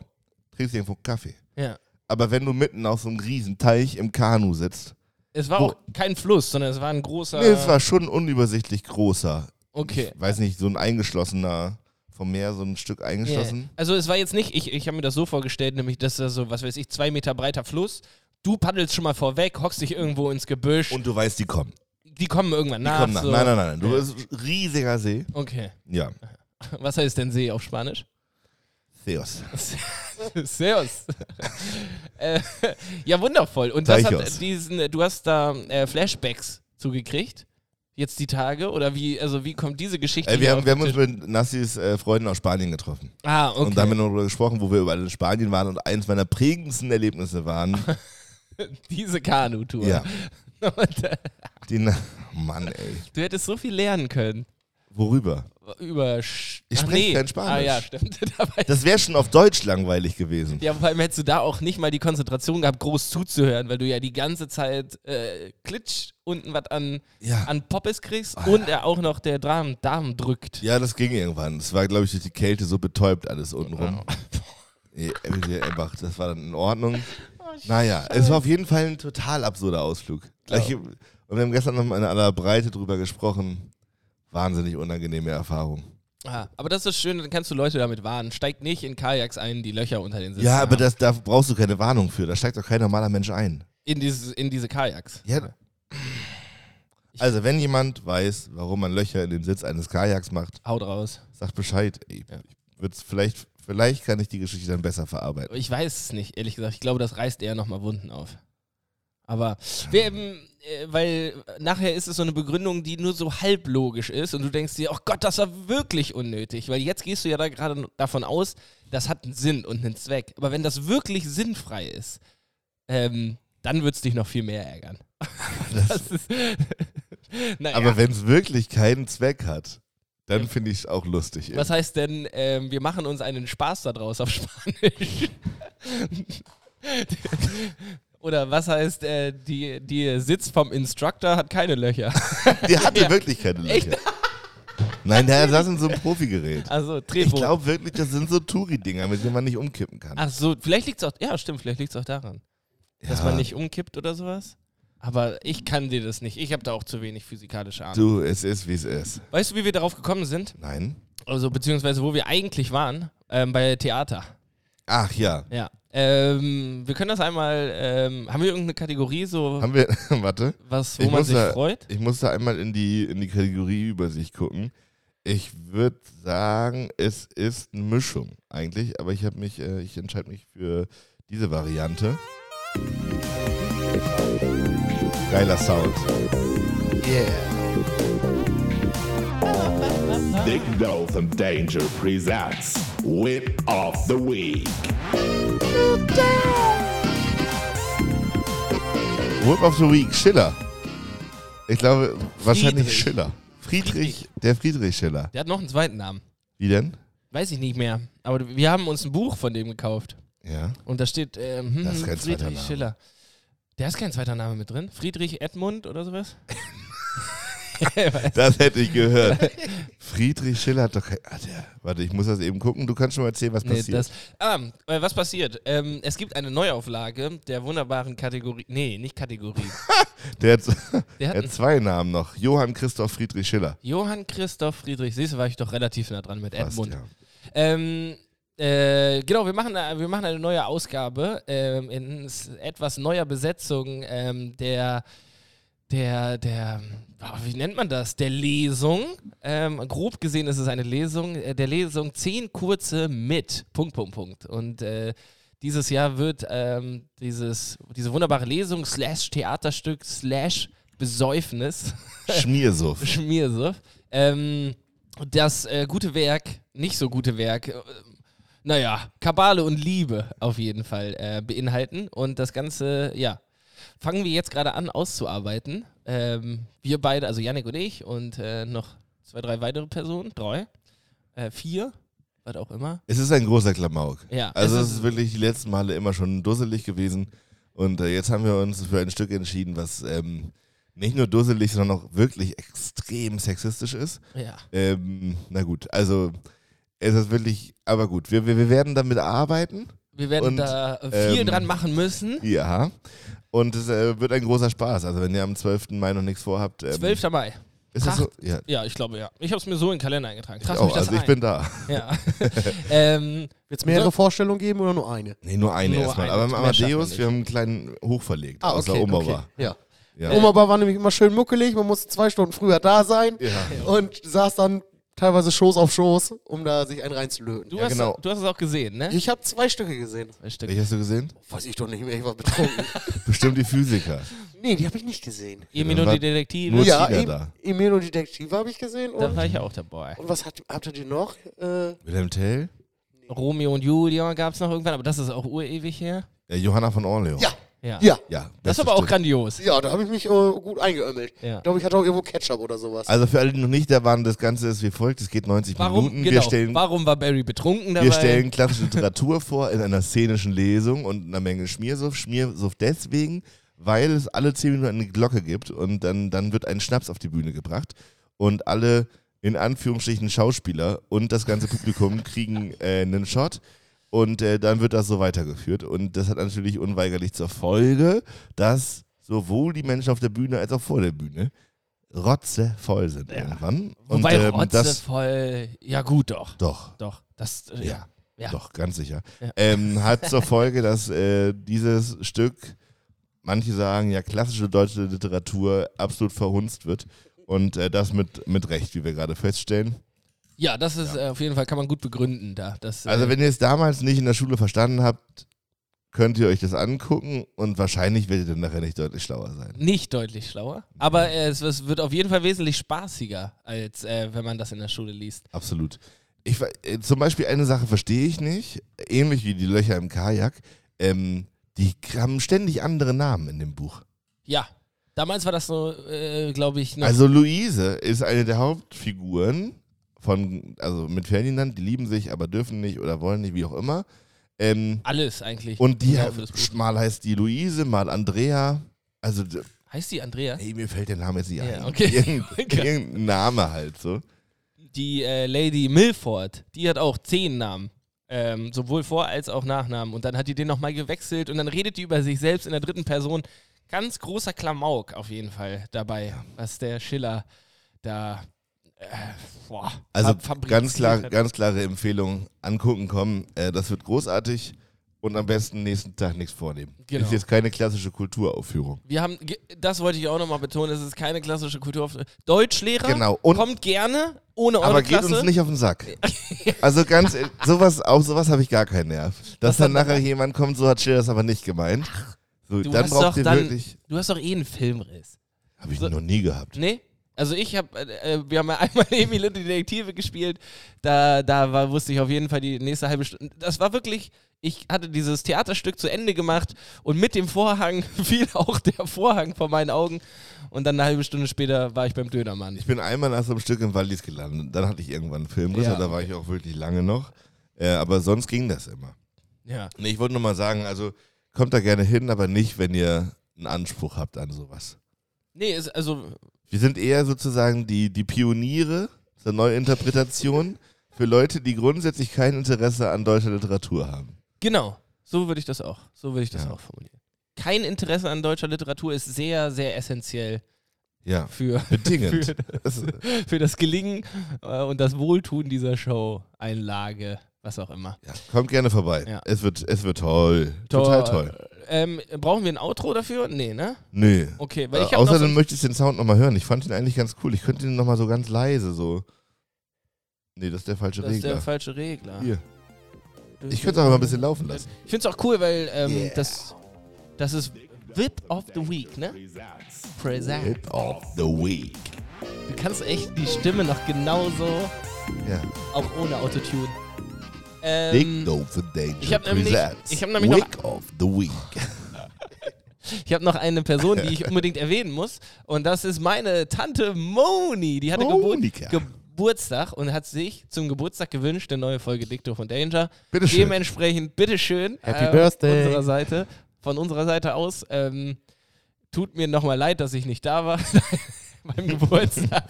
trinkst irgendwo einen Kaffee. ja. Aber wenn du mitten auf so einem riesen Teich im Kanu sitzt, Es war auch kein Fluss, sondern es war ein großer. nee, es war schon unübersichtlich großer. okay. Ich weiß nicht, so ein eingeschlossener, vom Meer so ein Stück Ja. eingeschlossen. Also es war jetzt nicht, ich, ich habe mir das so vorgestellt, nämlich dass da so, was weiß ich, zwei Meter breiter Fluss. Du paddelst schon mal vorweg, hockst dich irgendwo ins Gebüsch. Und du weißt, die kommen. die kommen irgendwann Die nach. kommen nach. so. Nein, nein, nein. Du Ja. bist ein riesiger See. Okay. Ja. Was heißt denn See auf Spanisch? Theos. Servus. äh, ja, wundervoll. Und das hat diesen, du hast da äh, Flashbacks zugekriegt? Jetzt die Tage? Oder wie, also wie kommt diese Geschichte Äh, wir haben, wir haben uns mit Nassis äh, Freunden aus Spanien getroffen. Ah, okay. Und da haben wir noch darüber gesprochen, wo wir überall in Spanien waren. Und eins meiner prägendsten Erlebnisse waren, diese Kanu-Tour. ja, äh, die, Na- Mann, ey. du hättest so viel lernen können. Worüber? Über. Sch Ich spreche nee. kein Spanisch. Ah, ja, stimmt. Das wäre schon auf Deutsch langweilig gewesen. Ja, vor allem hättest du da auch nicht mal die Konzentration gehabt, groß zuzuhören, weil du ja die ganze Zeit äh, klitsch unten was an, Ja. an Poppes kriegst und er auch noch der Darm, Darm drückt. Ja, das ging irgendwann. Es war, glaube ich, durch die Kälte so betäubt alles untenrum. Nee, irgendwie einfach, das war dann in Ordnung. Naja, es war auf jeden Fall ein total absurder Ausflug. Gleich, Und wir haben gestern noch mal in aller Breite drüber gesprochen. Wahnsinnig unangenehme Erfahrung. Ah, aber das ist schön, dann kannst du Leute damit warnen. Steig nicht in Kajaks ein, die Löcher unter den Sitzen Ja, aber haben. das, da brauchst du keine Warnung für. Da steigt doch kein normaler Mensch ein. in, dieses, in diese Kajaks. Ja. Also, wenn jemand weiß, warum man Löcher in den Sitz eines Kajaks macht, Haut raus. sagt Bescheid. Ey, Ja. ich würd's vielleicht, vielleicht kann ich die Geschichte dann besser verarbeiten. Ich weiß es nicht, ehrlich gesagt. Ich glaube, das reißt eher nochmal Wunden auf. Aber, wir, ähm, äh, weil nachher ist es so eine Begründung, die nur so halblogisch ist und du denkst dir, oh Gott, das war wirklich unnötig. Weil jetzt gehst du ja da gerade davon aus, das hat einen Sinn und einen Zweck. Aber wenn das wirklich sinnfrei ist, ähm, dann wird es dich noch viel mehr ärgern. Das ist, naja. Aber wenn es wirklich keinen Zweck hat, dann finde ich es auch lustig. Was heißt denn, ähm, wir machen uns einen Spaß daraus auf Spanisch? Oder was heißt, äh, die, die Sitz vom Instructor hat keine Löcher? Die hatte Ja. wirklich keine Echt? Löcher. Nein, der saß in so einem Profigerät. Also Ich Drehbogen. glaube wirklich, das sind so Touri-Dinger, mit denen man nicht umkippen kann. Ach so, vielleicht liegt es auch, ja stimmt, vielleicht liegt es auch daran, dass Ja. man nicht umkippt oder sowas. Aber ich kann dir das nicht. Ich habe da auch zu wenig physikalische Ahnung. Du, es ist, wie es ist. Weißt du, wie wir darauf gekommen sind? Nein? Also, beziehungsweise wo wir eigentlich waren? Ähm, bei Theater. Ach ja. Ja. Ähm, wir können das einmal, ähm, haben wir irgendeine Kategorie, so Haben wir, warte, was, wo ich man sich da- freut? ich muss da einmal in die, in die Kategorieübersicht gucken. Ich würde sagen, es ist eine Mischung eigentlich, aber ich habe mich, äh, ich entscheide mich für diese Variante. Geiler Sound. Yeah. Dick Dove and Danger presents Whip of the Week. Whip of the Week, Schiller. Ich glaube, wahrscheinlich Friedrich. Schiller. Friedrich, der Friedrich Schiller. Der hat noch einen zweiten Namen. Wie denn? Weiß ich nicht mehr. Aber wir haben uns ein Buch von dem gekauft. Ja. Und da steht ähm, hm, Friedrich Name. Schiller. Der ist kein zweiter Name mit drin. Friedrich Edmund oder sowas? Das hätte ich gehört. Friedrich Schiller hat doch kein. Ah, der, warte, ich muss das eben gucken. Du kannst schon mal erzählen, was Nee, passiert. das, ah, äh, was passiert? Ähm, es gibt eine Neuauflage der wunderbaren Kategorie. Nee, nicht Kategorie. der, hat, Der hat hat zwei Namen noch. Johann Christoph Friedrich Schiller. Johann Christoph Friedrich. Siehst du, war ich doch relativ nah dran mit Fast, Edmund. ja. Ähm, Äh, genau, wir machen, äh, wir machen eine neue Ausgabe ähm, in etwas neuer Besetzung ähm, der, der, der, ah, wie nennt man das? Der Lesung. Ähm, grob gesehen ist es eine Lesung. Äh, der Lesung 10 kurze mit. Punkt, Punkt, Punkt. Und äh, dieses Jahr wird ähm, dieses, diese wunderbare Lesung slash Theaterstück slash Besäufnis Schmiersuff. Schmiersuff. Ähm, das gute Werk, nicht so gute Werk, naja, Kabale und Liebe auf jeden Fall äh, beinhalten. Und das Ganze, ja, fangen wir jetzt gerade an auszuarbeiten. Ähm, wir beide, also Yannick und ich und äh, noch zwei, drei weitere Personen, drei, äh, vier, was auch immer. Es ist ein großer Klamauk. Ja, Also es es ist wirklich die letzten Male immer schon dusselig gewesen. Und äh, jetzt haben wir uns für ein Stück entschieden, was ähm, nicht nur dusselig, sondern auch wirklich extrem sexistisch ist. Ja. Ähm, na gut, also es ist wirklich, aber gut, wir, wir, wir werden damit arbeiten. Wir werden Und, da viel ähm, dran machen müssen. Ja. Und es äh, wird ein großer Spaß. Also wenn ihr am 12. Mai noch nichts vorhabt. Ähm, 12. Mai. Ist das so? Ja. Ja, ich glaube ja. Ich habe es mir so in den Kalender eingetragen. Trag Oh, mich das also ich ein. bin da. Ja. ähm, Wird es mehrere Vorstellungen geben oder nur eine? Nee, nur eine Nur erstmal. eine. Aber im Amadeus, wir haben einen kleinen Hoch verlegt. außer Oma war. Ja. Ja. Oma war nämlich immer schön muckelig, man musste zwei Stunden früher da sein Ja. und saß dann teilweise Schoß auf Schoß, um da sich einen reinzulöten. du, Ja, hast, genau. du hast es auch gesehen, ne? Ich habe zwei Stücke gesehen. Stück. Welche hast du gesehen? Weiß ich doch nicht mehr, ich war betrunken. Bestimmt die Physiker. nee, die habe ich nicht gesehen. Emil und die Detektive. nur ja, Tiger da. Emil und die Detektive habe ich gesehen. Da Und, war ich ja auch dabei. und was hat, habt ihr noch? Äh, Wilhelm Tell? Romeo und Julia gab es noch irgendwann, aber das ist auch urewig her. Ja, Johanna von Orleo. ja, Ja. ja. Ja, Das ist aber auch Stück. grandios. Ja, da habe ich mich äh, gut eingeömmelt. Ja. Ich glaube, ich hatte auch irgendwo Ketchup oder sowas. Also für alle, die noch nicht da waren, das Ganze ist wie folgt. Es geht 90 Warum, Minuten. genau, Wir stellen, warum war Barry betrunken dabei? wir stellen klassische Literatur vor in einer szenischen Lesung und einer Menge Schmiersuff. Schmiersuff deswegen, weil es alle 10 Minuten eine Glocke gibt und dann, dann wird ein Schnaps auf die Bühne gebracht und alle in Anführungsstrichen Schauspieler und das ganze Publikum kriegen äh, einen Shot und äh, dann wird das so weitergeführt und das hat natürlich unweigerlich zur Folge, dass sowohl die Menschen auf der Bühne als auch vor der Bühne rotzevoll sind Ja. irgendwann. Wobei und ähm, Rotze das voll, ja gut doch, doch, doch, das, äh, Ja. ja. Ja. doch, ganz sicher. Ja. Ähm, hat zur Folge, dass äh, dieses Stück, manche sagen ja, klassische deutsche Literatur absolut verhunzt wird. Und äh, das mit, mit Recht, wie wir gerade feststellen. Ja, das ist äh, auf jeden Fall, kann man gut begründen da. Das, Also äh, wenn ihr es damals nicht in der Schule verstanden habt, könnt ihr euch das angucken und wahrscheinlich werdet ihr nachher nicht deutlich schlauer sein. nicht deutlich schlauer, aber äh, es, es wird auf jeden Fall wesentlich spaßiger, als äh, wenn man das in der Schule liest. Absolut. Ich, äh, zum Beispiel eine Sache verstehe ich nicht, ähnlich wie die Löcher im Kajak. Ähm, die haben ständig andere Namen in dem Buch. Ja, damals war das so, glaube ich, noch Also Luise ist eine der Hauptfiguren von, also mit Ferdinand, die lieben sich, aber dürfen nicht oder wollen nicht, wie auch immer. Ähm, alles eigentlich. und die Buches. mal heißt die Luise, mal Andrea. Also, Heißt die Andrea? ey, mir fällt der Name jetzt nicht Ja, ein. okay. Irgendein, irgendein Name halt so. Die äh, Lady Milford, die hat auch zehn Namen. Ähm, sowohl Vor- als auch Nachnamen. Und dann hat die den nochmal gewechselt und dann redet die über sich selbst in der dritten Person. Ganz großer Klamauk auf jeden Fall dabei, was der Schiller da. Äh, boah, Also fab- fabriziert ganz, klar, ganz klare Empfehlung, angucken kommen. Äh, das wird großartig und am besten nächsten Tag nichts vornehmen. Genau. Ist jetzt keine klassische Kulturaufführung. Wir haben, das wollte ich auch nochmal betonen, es ist keine klassische Kultur. Deutschlehrer Genau. Und kommt gerne ohne eure Aber geht Klasse. uns nicht auf den Sack. Also ganz, sowas, auf sowas habe ich gar keinen Nerv. Dass Was dann nachher jemand kommt, so hat Schiller das aber nicht gemeint. So, Du dann hast doch dann- wirklich. Du hast doch eh einen Filmriss. Habe ich so- noch nie gehabt. Nee? Also ich habe, äh, äh, wir haben ja einmal Emil und die Detektive gespielt. Da, da war, wusste ich auf jeden Fall die nächste halbe Stunde. Das war wirklich, ich hatte dieses Theaterstück zu Ende gemacht und mit dem Vorhang fiel auch der Vorhang vor meinen Augen. Und dann eine halbe Stunde später war ich beim Dönermann. Ich bin einmal nach so einem Stück im Wallis gelandet. Dann hatte ich irgendwann einen Filmriss, Ja. und da war ich auch wirklich lange noch. Äh, aber sonst ging das immer. Ja. Nee, ich wollte nur mal sagen, also kommt da gerne hin, aber nicht, wenn ihr einen Anspruch habt an sowas. Nee, also, Wir sind eher sozusagen die, die Pioniere der Neuinterpretation für Leute, die grundsätzlich kein Interesse an deutscher Literatur haben. genau. So würde ich das auch. So würde ich das Ja. auch formulieren. Kein Interesse an deutscher Literatur ist sehr, sehr essentiell Ja, für, bedingend. für, Das, für das Gelingen äh, und das Wohltun dieser Show-Einlage was auch immer. Ja, kommt gerne vorbei. Ja. Es, wird, es wird toll. Total toll. Ähm, brauchen wir ein Outro dafür? Nee, ne? Nö. Okay, weil Äh, ich so außerdem ein- möchte ich den Sound nochmal hören. Ich fand ihn eigentlich ganz cool. Ich könnte ihn nochmal so ganz leise so. Nee, das ist der falsche das ist der Regler. falsche Regler. Hier. Ich könnte es aber mal ein bisschen laufen lassen. Ich finde es auch cool, weil ähm, Yeah. das, das ist VIP of the Week, ne? Present. Hit of the Week. Du kannst echt die Stimme noch genauso, Ja. auch ohne Autotune. Ähm, Dope for Danger ich hab nämlich- ich hab nämlich noch- Week of the Week. Ich habe noch eine Person, die ich unbedingt erwähnen muss. Und das ist meine Tante Moni. Die hatte Monika. Geburtstag und hat sich zum Geburtstag gewünscht, eine neue Folge Dicto von Danger. Bitteschön. Dementsprechend, bitteschön. Happy ähm, Birthday. Unserer Seite, von unserer Seite aus. Ähm, tut mir nochmal leid, dass ich nicht da war beim Geburtstag.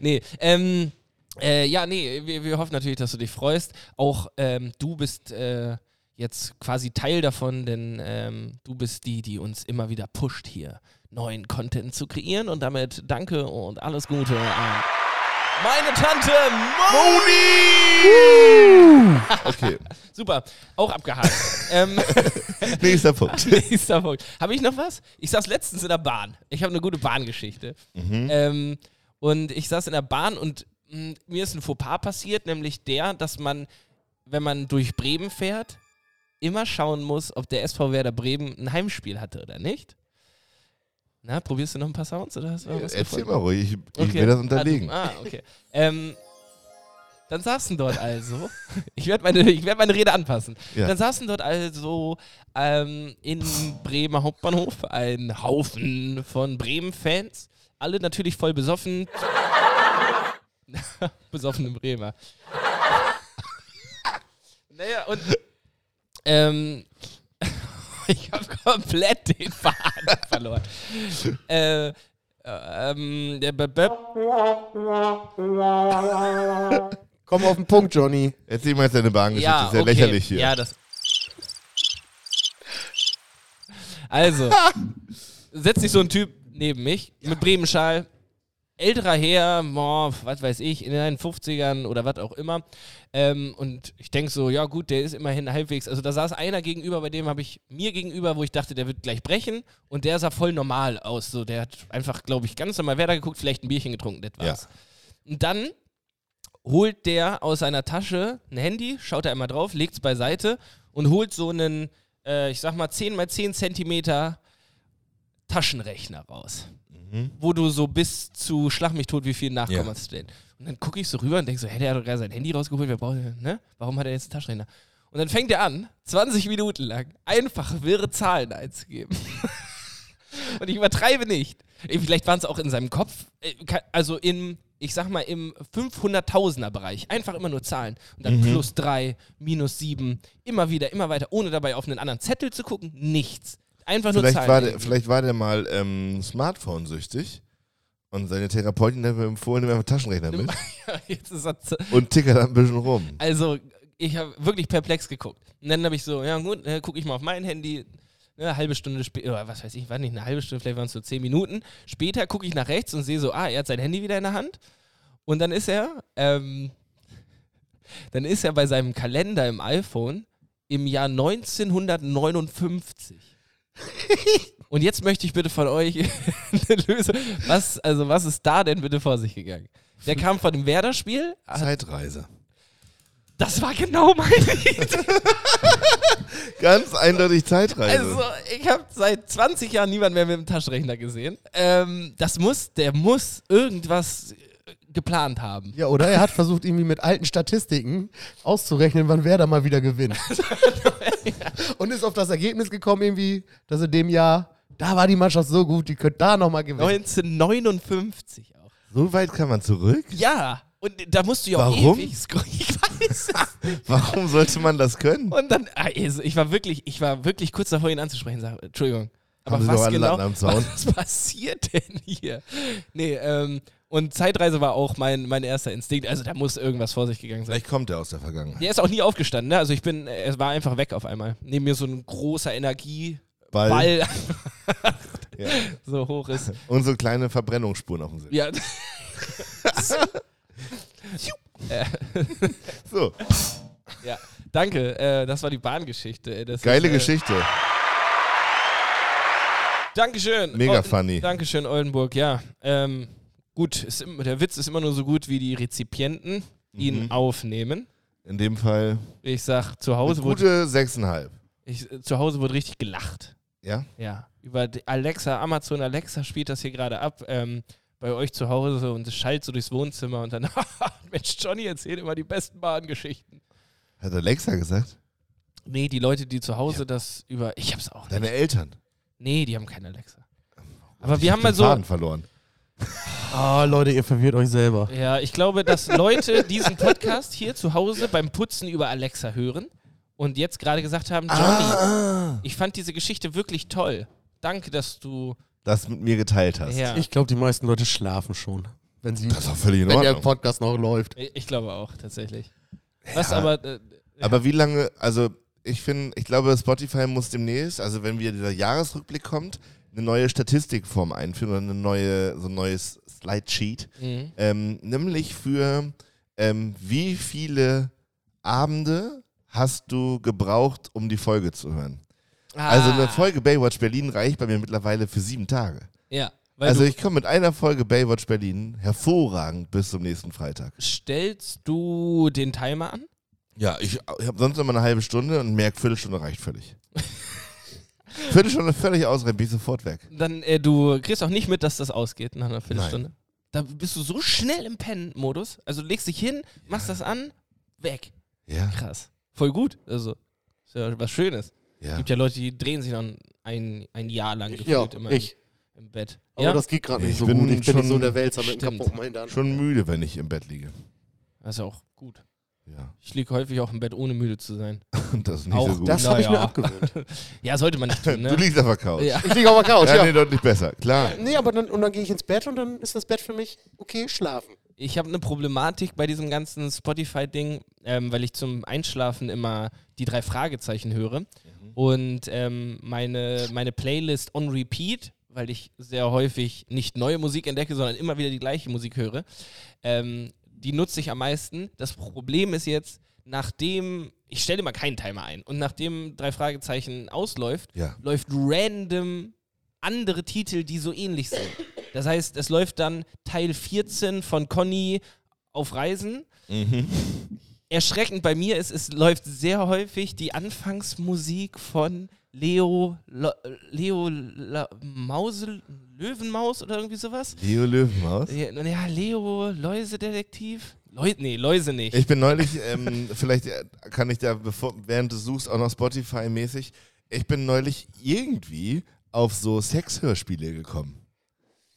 nee, ähm, äh, ja, nee, wir, wir hoffen natürlich, dass du dich freust. Auch ähm, du bist äh, jetzt quasi Teil davon, denn ähm, du bist die, die uns immer wieder pusht, hier neuen Content zu kreieren. Und damit danke und alles Gute an meine Tante Moni! Okay, Super, auch abgehakt. ähm, nächster Punkt. nächster Punkt. Habe ich noch was? Ich saß letztens in der Bahn. Ich habe eine gute Bahngeschichte. Ähm, und ich saß in der Bahn und mir ist ein Fauxpas passiert, nämlich der, dass man, wenn man durch Bremen fährt, immer schauen muss, ob der SV Werder Bremen ein Heimspiel hatte oder nicht. Na, probierst du noch ein paar Sounds oder hast du was Erzähl gefunden? mal ruhig, ich, ich Okay. will das unterlegen. Ah, ah okay. ähm, dann saßen dort also, ich werde meine, ich werd meine Rede anpassen. Ja. Dann saßen dort also ähm, in Bremer Hauptbahnhof ein Haufen von Bremen-Fans. Alle natürlich voll besoffen. Besoffene Bremer. naja, und ähm, ich habe komplett den Faden verloren. äh, ähm, der Komm auf den Punkt, Johnny. Erzähl mal jetzt deine Bahngeschichte, ja, das ist ja okay. lächerlich hier. Ja, das. Also, setzt sich so ein Typ neben mich mit Bremenschal, älterer Herr, boah, was weiß ich, in den 50ern oder was auch immer. Ähm, und ich denke so, ja gut, der ist immerhin halbwegs. Also da saß einer gegenüber, bei dem habe ich mir gegenüber, wo ich dachte, der wird gleich brechen. Und der sah voll normal aus. So, der hat einfach, glaube ich, ganz normal Werder geguckt, vielleicht ein Bierchen getrunken, das war's. Und dann holt der aus seiner Tasche ein Handy, schaut er einmal drauf, legt es beiseite und holt so einen, äh, ich sag mal, 10 mal 10 Zentimeter Taschenrechner raus. Wo du so bis zu Schlag mich tot, wie viel nachkommst stehen. Und dann gucke ich so rüber und denke so, hey, der hat doch gerade sein Handy rausgeholt, wer braucht, ne? Warum hat er jetzt einen Taschenrechner? Und dann fängt er an, 20 Minuten lang einfach wirre Zahlen einzugeben. Und ich übertreibe nicht. Vielleicht waren es auch in seinem Kopf, äh, also im, ich sag mal, im 500.000er Bereich. Einfach immer nur Zahlen. Und dann plus 3, minus 7, immer wieder, immer weiter, ohne dabei auf einen anderen Zettel zu gucken. Nichts. Einfach nur Vielleicht war, der, vielleicht war der mal ähm, Smartphone-süchtig und seine Therapeutin hat mir empfohlen, nimm einfach Taschenrechner mit und tickert ein bisschen rum. also, ich habe wirklich perplex geguckt. Und dann habe ich so, ja gut, äh, gucke ich mal auf mein Handy. Eine halbe Stunde später, oder was weiß ich, war nicht eine halbe Stunde, vielleicht waren es so zehn Minuten. Später gucke ich nach rechts und sehe so, ah, er hat sein Handy wieder in der Hand. Und dann ist er, ähm, dann ist er bei seinem Kalender im iPhone im Jahr 1959. Und jetzt möchte ich bitte von euch eine Lösung. Was, also was ist da denn bitte vor sich gegangen? Der kam von dem Werder-Spiel. Zeitreise. Das war genau mein Lied. Ganz eindeutig Zeitreise. Also, ich habe seit 20 Jahren niemand mehr mit dem Taschenrechner gesehen. Ähm, das muss, der muss irgendwas geplant haben. Ja, oder er hat versucht, irgendwie mit alten Statistiken auszurechnen, wann wer da mal wieder gewinnt. Und ist auf das Ergebnis gekommen, irgendwie, dass in dem Jahr, da war die Mannschaft so gut, die könnte da nochmal gewinnen. 1959 auch. so weit kann man zurück? Ja, und da musst du ja auch Warum? ewig scrollen. Ich weiß es. Warum sollte man das können? Und dann, also ich war wirklich, ich war wirklich kurz davor, ihn anzusprechen. Sag, Entschuldigung. Aber was genau, Latten am Zaun? was passiert denn hier? Nee, ähm, und Zeitreise war auch mein, mein erster Instinkt. Also da muss irgendwas vor sich gegangen sein. Vielleicht kommt er aus der Vergangenheit. Der ist auch nie aufgestanden, ne? Also ich bin, es war einfach weg auf einmal. Neben mir so ein großer Energieball, Ball. Ja. so hoch ist. Und so kleine Verbrennungsspuren auf dem Sitz. Ja. So. Ja, danke. Äh, das war die Bahngeschichte. Das Geile ist, äh, Geschichte. Dankeschön. Mega Ol- funny. Dankeschön, Oldenburg. Ja, ähm, gut. Ist, der Witz ist immer nur so gut, wie die Rezipienten ihn Mhm. aufnehmen. In dem Fall Ich sag, zu Hause, wurde, gute 6,5. ich, äh, zu Hause wurde richtig gelacht. Ja? Ja, über Alexa, Amazon Alexa spielt das hier gerade ab. Ähm, bei euch zu Hause und es schallt so durchs Wohnzimmer und dann, Mensch, Johnny erzählt immer die besten Bahngeschichten. Hat Alexa gesagt? Nee, die Leute, die zu Hause das über. Ich hab's auch nicht. Deine Eltern. Nee, die haben keine Alexa. Aber Ich wir hab haben mal so. Faden verloren. Ah, Leute, ihr verwirrt euch selber. Ja, ich glaube, dass Leute diesen Podcast hier zu Hause beim Putzen über Alexa hören und jetzt gerade gesagt haben, Johnny, Ah, ich fand diese Geschichte wirklich toll. Danke, dass du. das mit mir geteilt hast. Ja, Ich glaube, die meisten Leute schlafen schon, wenn sie, Das ist auch völlig in wenn der Ordnung. Podcast noch läuft. ich, ich glaube auch, tatsächlich. Was Ja. aber. Äh, Aber wie lange, also ich finde, ich glaube, Spotify muss demnächst, also wenn wieder dieser Jahresrückblick kommt, eine neue Statistikform einführen oder eine neue, so ein neues Slide-Sheet. mhm. Ähm, nämlich für ähm, wie viele Abende hast du gebraucht, um die Folge zu hören? Also eine Ah, Folge Baywatch Berlin reicht bei mir mittlerweile für sieben Tage. Ja, Also ich komme mit einer Folge Baywatch Berlin hervorragend bis zum nächsten Freitag. stellst du den Timer an? Ja, ich, ich habe sonst immer eine halbe Stunde und merke, Viertelstunde reicht völlig. Viertelstunde völlig ausreichend, bin ich sofort weg. Dann, äh, du kriegst auch nicht mit, dass das ausgeht nach einer Viertelstunde. Da bist du so schnell im Pen-Modus. Also legst dich hin, machst das an, weg. Ja, Krass. Voll gut. Also, ist ja was Schönes. ja. Gibt ja Leute, die drehen sich dann ein, ein Jahr lang Ja, gefühlt immer ich. Im, im Bett. Aber ja, das geht gerade nicht Ich so bin gut. Ich bin schon- nicht so der Wälzer mit dem. Schon müde, wenn ich im Bett liege. das ist ja auch gut. Ja, Ich liege häufig auch im Bett, ohne müde zu sein. das ist nicht Auch so gut. Das habe ich mir Naja. abgewöhnt. Ja, sollte man nicht tun, ne? Du liegst auf der Couch. ja. Ich liege auf der Couch, Ja, ja. nee, deutlich besser, klar. Nee, aber dann, und dann gehe ich ins Bett und dann ist das Bett für mich okay, schlafen. Ich habe eine Problematik bei diesem ganzen Spotify-Ding, ähm, weil ich zum Einschlafen immer die drei Fragezeichen höre. Und ähm, meine, meine Playlist on repeat, weil ich sehr häufig nicht neue Musik entdecke, sondern immer wieder die gleiche Musik höre, ähm, die nutze ich am meisten. Das Problem ist jetzt, nachdem, ich stelle immer keinen Timer ein und nachdem drei Fragezeichen ausläuft, Ja. läuft random andere Titel, die so ähnlich sind. Das heißt, es läuft dann Teil 14 von Conny auf Reisen. Mhm. Erschreckend bei mir ist, es läuft sehr häufig die Anfangsmusik von Leo, Lo, Leo La, Mause, Löwenmaus oder irgendwie sowas. Leo Löwenmaus. Ja, ja, Leo Läusedetektiv. Läu nee, Läuse nicht. Ich bin neulich, ähm, vielleicht äh, kann ich da, bevor, während du suchst, auch noch Spotify-mäßig. Ich bin neulich irgendwie auf so Sexhörspiele gekommen.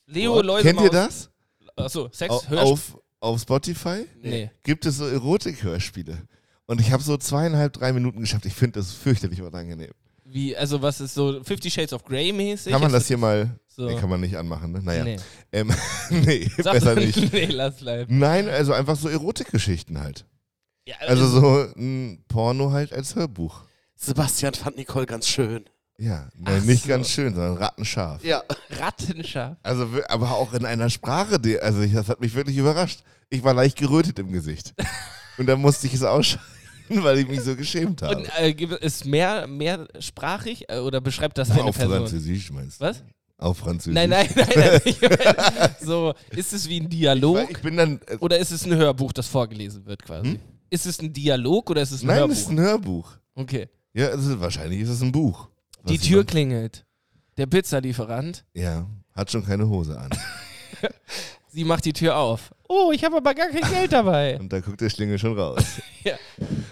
Leo Läusemaus. Kennt ihr das? Achso, Sex, Au- Hörspiel. auf, auf Spotify Nee. gibt es so Erotik-Hörspiele. Und ich habe so zweieinhalb, drei Minuten geschafft. Ich finde das fürchterlich unangenehm. Wie, also was ist so Fifty Shades of Grey mäßig? Kann man das hier mal, so? nee, kann man nicht anmachen, ne? Naja. Nee. Ähm, nee, besser nicht. nee, lass bleiben. Nein, also einfach so Erotikgeschichten halt. Ja, Also so ein Porno halt als Hörbuch. Sebastian fand Nicole ganz schön. Ja, Ach nein, nicht so. ganz schön, sondern rattenscharf. Ja. Rattenscharf. Also, aber auch in einer Sprache, die, also ich, das hat mich wirklich überrascht. Ich war leicht gerötet im Gesicht. Und dann musste ich es ausschalten, weil ich mich so geschämt habe. Und äh, es mehr, mehrsprachig äh, oder beschreibt das eine Auf Person? Französisch meinst du? Was? Auf Französisch. Nein, nein, nein. nein ich mein, so, ist es wie ein Dialog Ich bin dann. Äh, oder ist es ein Hörbuch, das vorgelesen wird quasi? Hm? Ist es ein Dialog oder ist es ein nein, Hörbuch? es ist ein Hörbuch. okay. Ja, ist, wahrscheinlich ist es ein Buch. Die Tür dann- klingelt. Der Pizzalieferant. Ja, hat schon keine Hose an. Sie macht die Tür auf. Oh, ich habe aber gar kein Geld dabei. Und da guckt der Schlingel schon raus. Ja.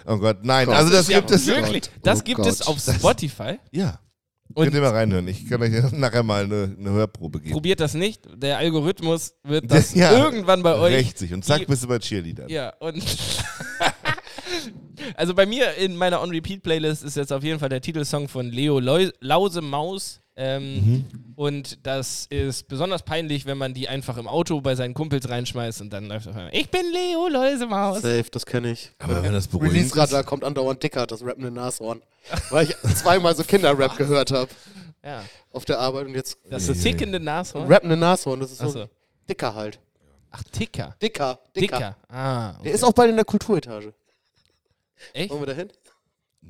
Oh Gott, nein, Gott. also das ja gibt es. wirklich. Das Oh gibt Gott. es auf Das- Spotify. Ja. Und Könnt ihr mal reinhören. Ich kann euch nachher mal eine, eine Hörprobe geben. probiert das nicht. Der Algorithmus wird das Ja. irgendwann bei euch Rächt sich. Und zack, bist du bei Cheerleadern. Ja, und. also bei mir in meiner On-Repeat-Playlist ist jetzt auf jeden Fall der Titelsong von Leo Leu Lause Maus. Ähm, Mhm. Und das ist besonders peinlich, wenn man die einfach im Auto bei seinen Kumpels reinschmeißt und dann läuft auf einmal, ich bin Leo Läusemaus. Safe, das kenne ich. Aber wenn das beruhigend Release-Radar kommt andauernd dicker, das rappende Nashorn. Weil ich zweimal so Kinderrap gehört habe Ja, auf der Arbeit und jetzt das ist tickende Nashorn. rappende Nashorn, das ist so Achso. dicker halt. Ach, Ticker. Dicker, dicker. Dicker. Ah, okay. Der ist auch bald in der Kulturetage. Echt? Wollen wir da hin?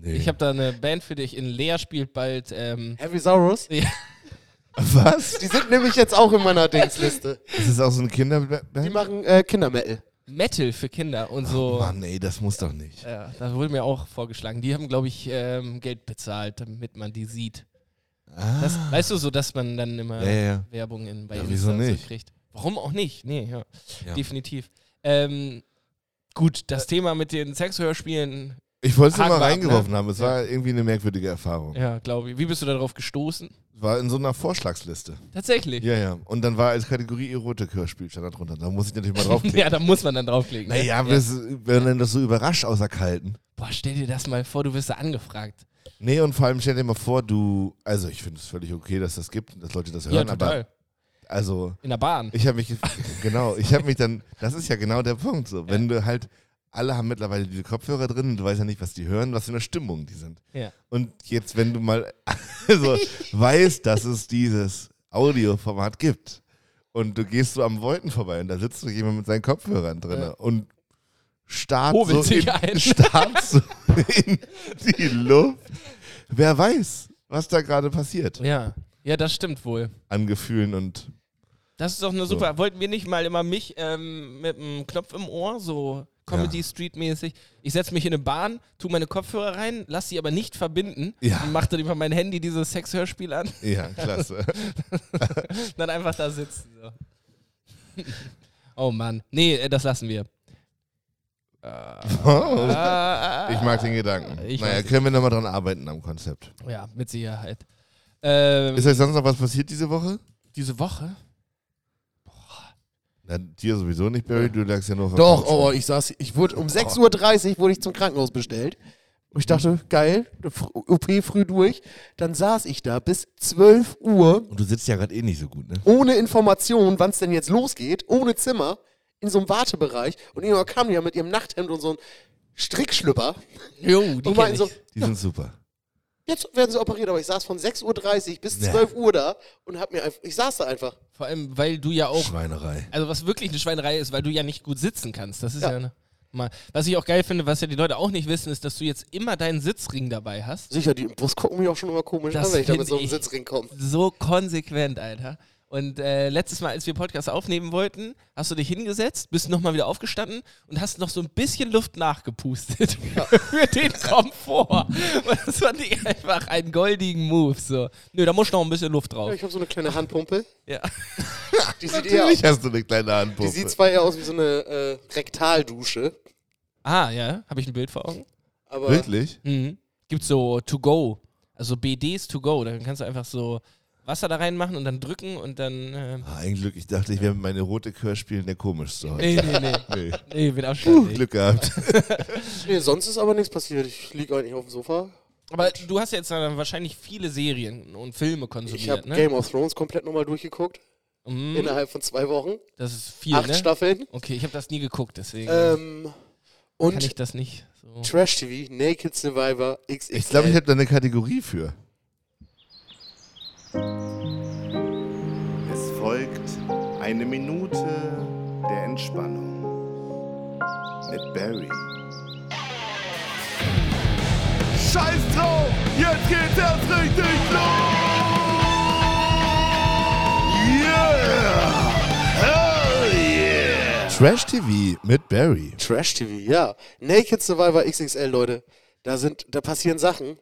Nee. Ich habe da eine Band für dich. In Lea spielt bald. Ähm, Heavy Saurus? Was? Die sind nämlich jetzt auch in meiner Dingsliste. Ist das auch so eine Die Kinderband? machen äh, Kindermetal. Metal für Kinder und so. Mann, ey, das muss doch nicht. Ja, da wurde mir auch vorgeschlagen. Die haben, glaube ich, ähm, Geld bezahlt, damit man die sieht. Das, weißt du, so dass man dann immer Ah. Ja, ja, ja. Werbung in, bei Ja, Insta so nicht? kriegt. Warum auch nicht? Nee, ja, Ja. definitiv. Ähm, gut, das Thema mit den Sexhörspielen, Ich wollte es mal wir ab, reingeworfen ne? haben. Es war irgendwie eine merkwürdige Erfahrung. ja, glaube ich. Wie bist du darauf gestoßen? War in so einer Vorschlagsliste. Tatsächlich. Ja, ja. Und dann war als Kategorie Erotik-Hörspiel stand da drunter. Da muss ich natürlich mal draufklicken. Ja, da muss man dann draufklicken. ne? Naja, wir werden dann das so überrascht außer Kalten. Boah, stell dir das mal vor, du wirst da angefragt. Nee, und vor allem stell dir mal vor, du. Also, ich finde es völlig okay, dass das gibt, dass Leute das hören, ja, total. aber. Also, In der Bahn. ich habe mich. genau, ich habe mich dann. Das ist ja genau der Punkt. So. Wenn du halt. Alle haben mittlerweile diese Kopfhörer drin und du weißt ja nicht, was die hören, was für eine Stimmung die sind. Ja. Und jetzt, wenn du mal also, weißt, dass es dieses Audioformat gibt und du gehst so am Wolken vorbei und da sitzt so jemand mit seinen Kopfhörern drin Ja. und starrt so, in, ein. starrt so in die Luft. Wer weiß, was da gerade passiert Ja. Ja, das stimmt wohl. an Gefühlen und Das ist doch eine So. super. Wollten wir nicht mal immer mich ähm, mit einem Knopf im Ohr, so Comedy Street mäßig? Ich setze mich in eine Bahn, tu meine Kopfhörer rein, lass sie aber nicht verbinden Ja. und mach dann über mein Handy dieses Sexhörspiel an, ja, klasse. dann einfach da sitzen. So. oh Mann. Nee, äh, das lassen wir. Oh, ich mag den Gedanken. Ich naja, können wir nochmal dran arbeiten am Konzept. Ja, mit Sicherheit. Ähm, Ist euch sonst noch was passiert diese Woche? diese Woche? Na, dir sowieso nicht, Barry, du lagst ja der Doch, aber ich saß, ich wurde um 6.30 Uhr wurde ich zum Krankenhaus bestellt. Und ich dachte, geil, OP früh durch. Dann saß ich da bis 12 Uhr Und du sitzt ja gerade eh nicht so gut, ne? ohne Information, wann es denn jetzt losgeht, ohne Zimmer, in so einem Wartebereich. Und irgendwann kam die ja mit ihrem Nachthemd und so ein Strickschlüpper Jo, die und kenn meinten ich. so, Die sind super. Jetzt werden sie operiert. Aber ich saß von 6.30 Uhr bis Ja. 12 Uhr da und hab mir einfach, ich saß da einfach. Vor allem, weil du ja auch Schweinerei. Also was wirklich eine Schweinerei ist, weil du ja nicht gut sitzen kannst. Das ist ja, Ja. eine, mal. Was ich auch geil finde, was ja die Leute auch nicht wissen, ist, dass du jetzt immer deinen Sitzring dabei hast. Sicher, die im Bus gucken mich auch schon immer komisch Das an, wenn ich da mit so einem Sitzring komme. So konsequent, Alter. Und äh, letztes Mal, als wir Podcast aufnehmen wollten, hast du dich hingesetzt, bist nochmal wieder aufgestanden und hast noch so ein bisschen Luft nachgepustet für den Komfort. Und das fand ich einfach einen goldigen Move. So. Nö, da muss noch ein bisschen Luft Ja, drauf. ich habe so eine kleine Handpumpe. Ja. Die sieht, eher, Natürlich hast du eine kleine die Handpumpe. sieht zwar eher aus wie so eine äh, Rektaldusche, Ah, ja, habe ich ein Bild vor Augen? aber Wirklich? Mhm. Gibt so to go, also BDs to go. Dann kannst du einfach so Wasser da reinmachen und dann drücken und dann. Ähm, Ah, ein Glück. Ich dachte, ich wäre mit meinen Erotik-Hörspielen der komischste heute. nee, nee, nee. Nee. Nee, mit Abstand. nicht. Glück gehabt. nee, sonst ist aber nichts passiert. Ich liege eigentlich auf dem Sofa. Aber du hast jetzt dann wahrscheinlich viele Serien und Filme Ich konsumiert, habe ne? Game of Thrones komplett nochmal durchgeguckt. Mhm. Innerhalb von zwei Wochen. Das ist viel, Acht ne? Staffeln. Okay, ich habe das nie geguckt, deswegen Ähm, kann und ich das nicht so. Trash TV, Naked Survivor, XXL. Ich glaube, ich habe da eine Kategorie für. Es folgt eine Minute der Entspannung mit Barry. Scheiß drauf! Jetzt geht's erst richtig los! Yeah! Hell yeah! Trash TV mit Barry. Trash TV, ja. Naked Survivor XXL, Leute. Da sind, da passieren Sachen.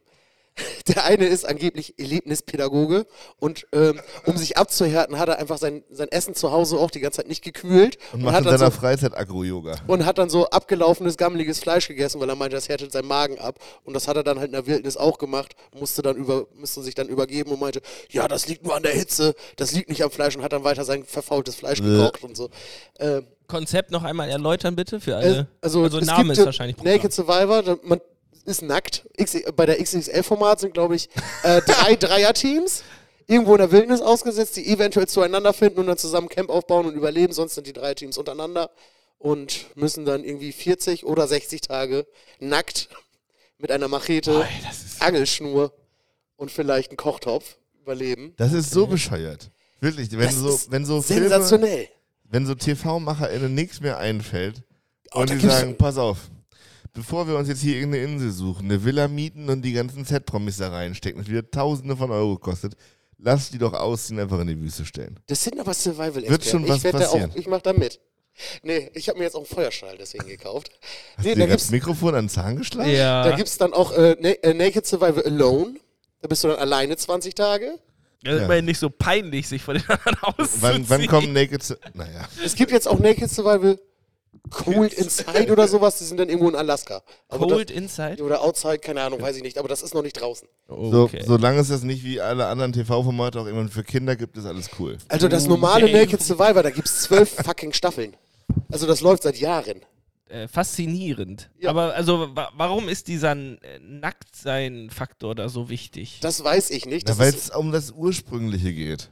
Der eine ist angeblich Erlebnispädagoge und ähm, um sich abzuhärten, hat er einfach sein, sein Essen zu Hause auch die ganze Zeit nicht gekühlt Und macht hat in dann seiner so, Freizeit Agro-Yoga. und hat dann so abgelaufenes, gammeliges Fleisch gegessen, weil er meinte, das härtet seinen Magen ab. Und das hat er dann halt in der Wildnis auch gemacht, musste dann über, musste sich dann übergeben und meinte, ja, das liegt nur an der Hitze, das liegt nicht am Fleisch und hat dann weiter sein verfaultes Fleisch gekocht und so. Ähm, Konzept noch einmal erläutern, bitte, für alle. also, es Name ist wahrscheinlich Programm. Naked Survivor, man ist nackt. X, bei der XXL-Format sind, glaube ich, äh, drei Dreier-Teams irgendwo in der Wildnis ausgesetzt, die eventuell zueinander finden und dann zusammen Camp aufbauen und überleben. Sonst sind die drei Teams untereinander und müssen dann irgendwie 40 oder 60 Tage nackt mit einer Machete, Angelschnur und vielleicht einen Kochtopf überleben. Das ist so bescheuert. Wirklich, wenn Das so, wenn so Filme, Sensationell. wenn so TV-MacherInnen nichts mehr einfällt Oh, und die sagen, pass auf, bevor wir uns jetzt hier irgendeine Insel suchen, eine Villa mieten und die ganzen Z-Promis da reinstecken, das wieder Tausende von Euro kostet, lass die doch ausziehen, einfach in die Wüste stellen. Das sind aber survival Wird schon was ich passieren. auch, Ich mach da mit. Nee, ich habe mir jetzt auch einen Feuerschal deswegen gekauft. Nee, Dir da das gibt's, Mikrofon an den Zahn geschlagen? Ja. da gibt's dann auch äh, äh, Naked Survival Alone. Da bist du dann alleine 20 Tage. Das ist Ja. immerhin nicht so peinlich, sich von den anderen auszuziehen. Wann, wann kommen Naked zu. Naja. Es gibt jetzt auch Naked Survival Cold Inside oder sowas. Die sind dann irgendwo in Alaska. Aber Cold Inside? Das, oder Outside, keine Ahnung, weiß ich nicht. Aber das ist noch nicht draußen. So, Okay. solange es das nicht wie alle anderen TV-Formate auch immer für Kinder gibt, ist alles cool. Also das normale Okay. Naked Survivor, da gibt's zwölf fucking Staffeln. Also das läuft seit Jahren. äh, faszinierend. Ja. Aber also, wa warum ist dieser äh, Nacktsein-Faktor da so wichtig? Das weiß ich nicht. Weil es um das Ursprüngliche geht.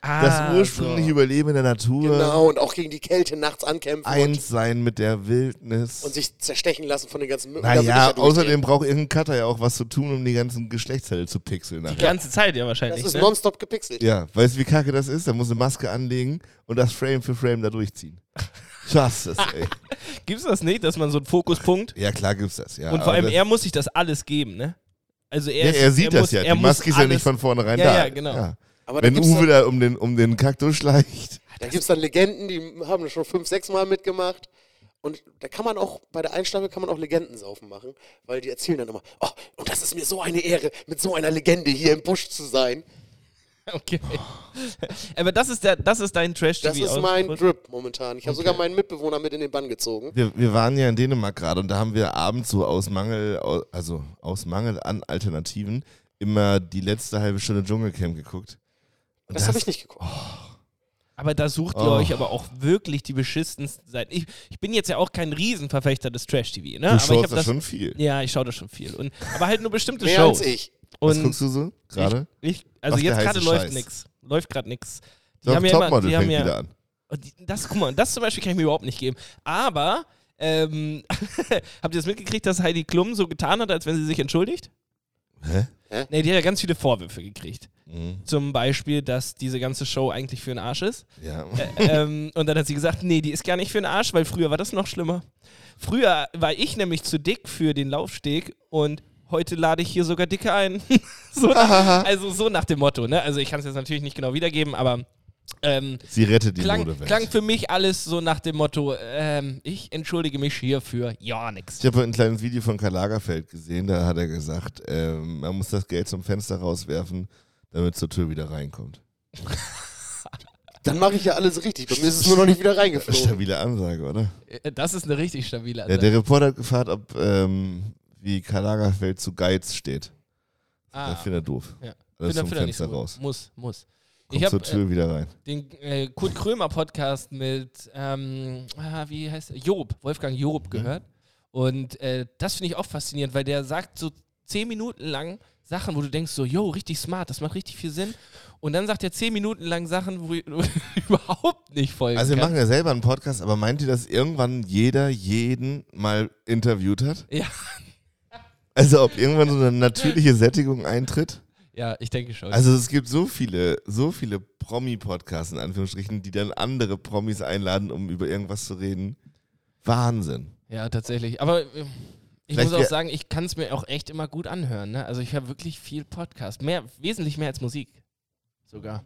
Ah, Das ursprüngliche Überleben in der Natur. genau, und auch gegen die Kälte nachts ankämpfen und, Eins sein mit der Wildnis. und sich zerstechen lassen von den ganzen Mücken. Naja, ja außerdem braucht irgendein Cutter ja auch was zu tun, um die ganzen Geschlechtsteile zu pixeln. Die ganze Zeit ja wahrscheinlich. Das ist ne? nonstop gepixelt. Ja, weißt du, wie kacke das ist? Da muss eine Maske anlegen und das Frame für Frame da durchziehen. Justice, ey. Gibt es das nicht, dass man so einen Fokuspunkt Ja, klar gibt's das, ja. und vor allem das, er muss sich das alles geben, ne? Also er, ja, ist, er sieht das muss, ja. Er Die muss Maske ist ja nicht von vornherein Ja, da. ja, genau. Aber Wenn Uwe dann- da um den, um den Kaktus schleicht. Da gibt es dann Legenden, die haben das schon fünf, sechs Mal mitgemacht. Und da kann man auch, bei der Einstaffel kann man auch Legendensaufen machen, weil die erzählen dann immer, oh, und das ist mir so eine Ehre, mit so einer Legende hier im Busch zu sein. Okay. Aber das ist der, das ist dein trash Das ist mein Drip momentan. Ich habe sogar meinen Mitbewohner mit in den Bann gezogen. Wir, wir waren ja in Dänemark gerade und da haben wir abends so aus Mangel, also aus Mangel an Alternativen, immer die letzte halbe Stunde Dschungelcamp geguckt. Und Das habe ich nicht geguckt. Aber da sucht ihr Oh. euch aber auch wirklich die beschissensten Seiten. Ich, ich bin jetzt ja auch kein Riesenverfechter des Trash-TV, ne? Du aber ich schaust hab da das schon viel. Ja, ich schaue das schon viel. Und, aber halt nur bestimmte Mehr Shows. als ich. Was Und guckst du so gerade? Ich, also Was jetzt gerade läuft nix. Läuft gerade nix. Die Doch, haben ja immer, die haben ja, wieder an. die, das, guck mal, das zum Beispiel kann ich mir überhaupt nicht geben. Aber, ähm, habt ihr das mitgekriegt, dass Heidi Klum so getan hat, als wenn sie sich entschuldigt? Hä? Nee, die hat ja ganz viele Vorwürfe gekriegt. Mhm. Zum Beispiel, dass diese ganze Show eigentlich für den Arsch ist. Ja. Ä- ähm, und dann hat sie gesagt, nee, die ist gar nicht für den Arsch, weil früher war das noch schlimmer. Früher war ich nämlich zu dick für den Laufsteg und heute lade ich hier sogar Dicke ein. so nach, also so nach dem Motto, ne? Also ich kann es jetzt natürlich nicht genau wiedergeben, aber ähm, Sie rettet die klang, Modewelt. klang für mich alles so nach dem Motto, ähm, ich entschuldige mich hier für ja nix. Ich habe ein kleines Video von Karl Lagerfeld gesehen, da hat er gesagt, ähm, man muss das Geld zum Fenster rauswerfen, damit zur Tür wieder reinkommt. Dann mache ich ja alles richtig. Bei mir ist es nur noch nicht wieder reingeflogen. Stabile Ansage, oder? Äh, Das ist eine richtig stabile Ja, Ansage. der Reporter hat gefragt, ob ähm, wie Karl Lagerfeld zu Geiz steht. ah, Das findet er doof. ja. Find er nicht Fenster so raus. Muss, muss. Kommt Ich hab, zur Tür wieder rein. den äh, Kurt Krömer Podcast mit, ähm, ah, wie heißt er? Job, Wolfgang Job gehört. Und äh, das finde ich auch faszinierend, weil der sagt so zehn Minuten lang Sachen, wo du denkst so, yo, richtig smart, das macht richtig viel Sinn. Und dann sagt er zehn Minuten lang Sachen, wo ich überhaupt nicht folgen Also wir kann. machen ja selber einen Podcast, aber meint ihr, dass irgendwann jeder jeden mal interviewt hat? Ja. Also ob irgendwann so eine natürliche Sättigung eintritt? ja, ich denke schon. Also es gibt so viele, so viele Promi-Podcasts in Anführungsstrichen, die dann andere Promis einladen, um über irgendwas zu reden. Wahnsinn. ja, tatsächlich. Aber äh, ich Vielleicht muss auch sagen, ich kann es mir auch echt immer gut anhören. Ne? Also ich höre wirklich viel Podcast. Mehr, wesentlich mehr als Musik. Sogar.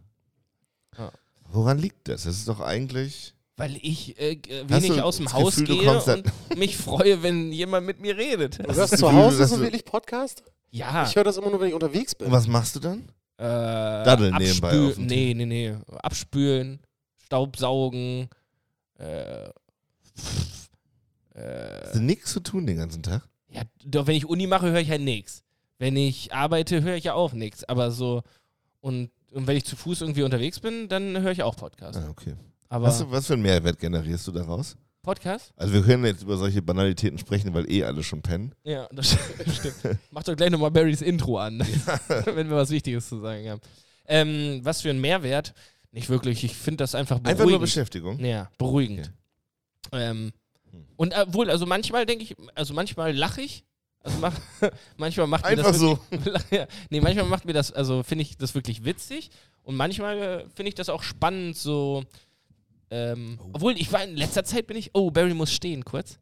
Woran liegt das? Das ist doch eigentlich. Weil ich äh, Hast wenig aus dem Haus Gefühl, gehe und mich freue, wenn jemand mit mir redet. Du hörst ist zu Hause so wirklich Podcast? Ja. Ich höre das immer nur, wenn ich unterwegs bin. Und was machst du dann? Äh, Daddeln nebenbei auf dem Nee, nee, nee. Abspülen, Staubsaugen, äh, äh, Hast du nichts zu tun den ganzen Tag? Ja, doch, wenn ich Uni mache, höre ich halt nichts. Wenn ich arbeite, höre ich ja auch nichts. Aber so, und, und wenn ich zu Fuß irgendwie unterwegs bin, dann höre ich auch Podcast. Ah, okay. Aber Was, was für einen Mehrwert generierst du daraus? Podcast? Also wir können jetzt über solche Banalitäten sprechen, weil eh alle schon pennen. Ja, das stimmt. Mach doch gleich nochmal Barrys Intro an, wenn wir was Wichtiges zu sagen haben. Ähm, was für ein Mehrwert? Nicht wirklich. Ich finde das einfach beruhigend. Einfach nur Beschäftigung. Ja, beruhigend. Ähm, Hm. und obwohl, also manchmal denke ich, also manchmal lache ich. Also mach, manchmal macht mir Einfach das so. wirklich, nee, manchmal macht mir das, also finde ich das wirklich witzig und manchmal äh, finde ich das auch spannend, so. Ähm, Obwohl, ich war in letzter Zeit bin ich. Oh, Barry muss stehen, kurz.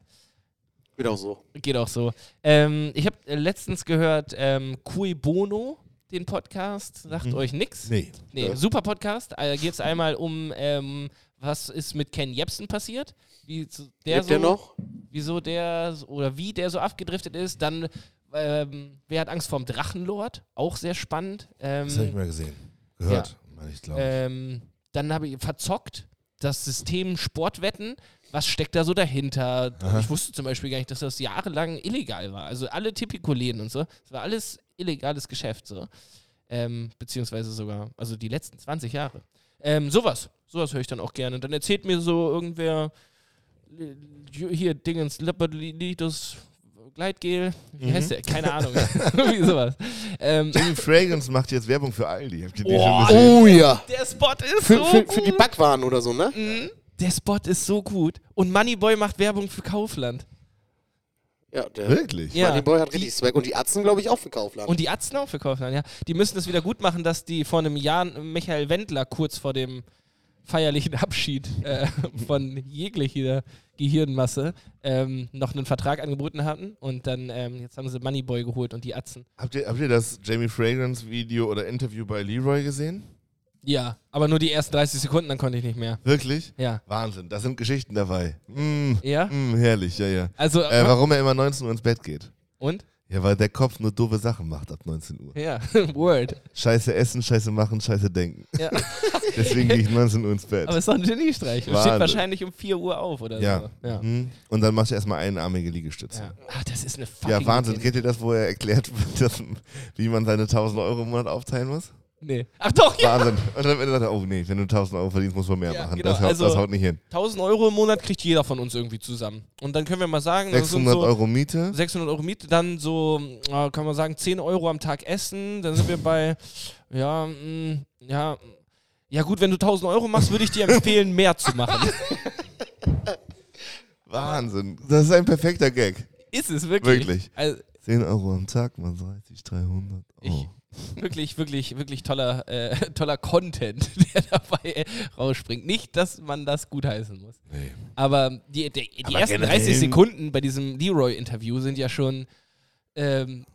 Geht auch so. Geht auch so. Ähm, ich habe letztens gehört, ähm, Cui Bono, den Podcast, sagt euch nix. Nee. Nee, Ja. super Podcast. Da geht es einmal um, ähm, was ist mit Ken Jebsen passiert. Wie so- der Lebt so, der noch? Wieso der oder wie der so abgedriftet ist. Dann, ähm, wer hat Angst vorm Drachenlord? Auch sehr spannend. Ähm, Das habe ich mal gesehen. Gehört, meine ich, glaube ich. ähm, dann habe ich verzockt das System Sportwetten. Was steckt da so dahinter? Ich wusste zum Beispiel gar nicht, dass das jahrelang illegal war. Also alle Tipico-Läden und so. Das war alles illegales Geschäft so. Ähm, beziehungsweise sogar, also die letzten 20 Jahre. Ähm, sowas. Sowas höre ich dann auch gerne. Dann erzählt mir so irgendwer hier Dingens, Leopardilitus Gleitgel. Wie heißt der? Keine Ahnung. Wie sowas. Ähm, Jimmy Fragrance macht jetzt Werbung für Aldi. Habt ihr die Oh, schon? Oh ja. der Spot ist Für, so für, gut. für die Backwaren oder so, ne? Der Spot ist so gut. Und Moneyboy macht Werbung für Kaufland. Ja, der Wirklich? Ja. Money Boy hat richtig Swag. Und die Atzen, glaube ich, auch für Kaufland. Und die Atzen auch für Kaufland, ja. Die müssen das wieder gut machen, dass die vor einem Jahr Michael Wendler kurz vor dem feierlichen Abschied äh, von jeglicher Gehirnmasse ähm, noch einen Vertrag angeboten hatten. Und dann, ähm, jetzt haben sie Moneyboy geholt und die Atzen. Habt ihr, habt ihr das Jamie Fragrance Video oder Interview bei Leroy gesehen? Ja, aber nur die ersten 30 Sekunden, dann konnte ich nicht mehr. Wirklich? Ja. Wahnsinn, da sind Geschichten dabei. Mm, Ja? mm, herrlich, ja, ja. Also, Äh, warum er immer 19 Uhr ins Bett geht? und? Ja, weil der Kopf nur doofe Sachen macht ab 19 Uhr. Ja, Word. Scheiße essen, scheiße machen, scheiße denken. Ja. Deswegen gehe ich 19 Uhr ins Bett. Aber es ist doch ein Geniestreich. Und steht wahrscheinlich um 4 Uhr auf oder ja. so. Ja. Mhm. Und dann machst du erstmal einarmige Liegestütze. Ja. Ach, das ist eine fucking Ja, Wahnsinn. Kennt ihr das, wo er erklärt, dass, wie man seine 1000 Euro im Monat aufteilen muss? Nee. Ach doch, ja. Wahnsinn. Und Ende sagt er, oh nee, wenn du 1000 Euro verdienst, musst du mehr Ja, machen. genau, das, haut, also- das haut nicht hin. 1000 Euro im Monat kriegt jeder von uns irgendwie zusammen. Und dann können wir mal sagen, das sind 600 so Euro Miete. 600 Euro Miete, dann so, äh, kann man sagen, 10 Euro am Tag essen. Dann sind wir bei, ja, mh, ja, ja gut, wenn du 1000 Euro machst, würde ich dir empfehlen, mehr zu machen. Wahnsinn. Das ist ein perfekter Gag. Ist es wirklich? Wirklich. Also, 10 Euro am Tag, mal 30, 300. Oh. Ich- wirklich, wirklich, wirklich toller, äh, toller Content, der dabei rausspringt. Nicht, dass man das gutheißen muss. Nee. Aber die, die, die Aber ersten generell- 30 Sekunden bei diesem Leroy-Interview sind ja schon, ähm,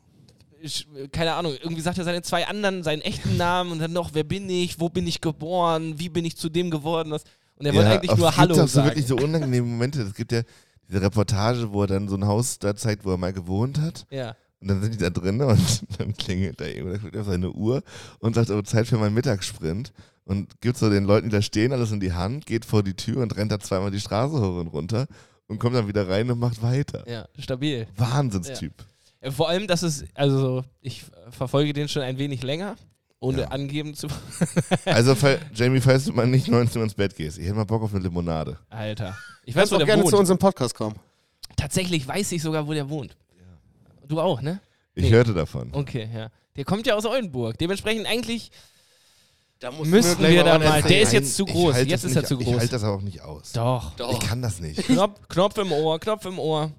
keine Ahnung, irgendwie sagt er seine zwei anderen, seinen echten Namen und dann noch, wer bin ich, wo bin ich geboren, wie bin ich zu dem geworden, was. Und er wollte eigentlich nur es gibt Hallo auch so sagen. wirklich so unangenehme Momente. Es gibt ja diese Reportage, wo er dann so ein Haus da zeigt, wo er mal gewohnt hat. ja. Und dann sind die da drin und dann klingelt er eben, guckt auf seine Uhr und sagt, oh, Zeit für meinen Mittagssprint. Und gibt so den Leuten, die da stehen, alles in die Hand, geht vor die Tür und rennt da zweimal die Straße hoch und runter und kommt dann wieder rein und macht weiter. ja, stabil. Wahnsinnstyp. Äh, Vor allem, dass es, also ich verfolge den schon ein wenig länger, ohne Ja. angeben zu. Also, Jamie, falls du mal nicht 19 Uhr ins Bett gehst, ich hätte mal Bock auf eine Limonade. Alter. Ich Kannst weiß, wo auch der gerne wohnt. zu unserem Podcast kommen. Tatsächlich weiß ich sogar, wo der wohnt. Du auch, ne? Ich Nee. hörte davon. Okay, ja. Der kommt ja aus Oldenburg. Dementsprechend eigentlich Da müssten wir da mal. Der ist jetzt zu Ich groß. halte Jetzt das ist er nicht- zu Ich groß. halte das aber auch nicht aus. Doch. Ich kann das nicht. Knopf, Knopf im Ohr, Knopf im Ohr.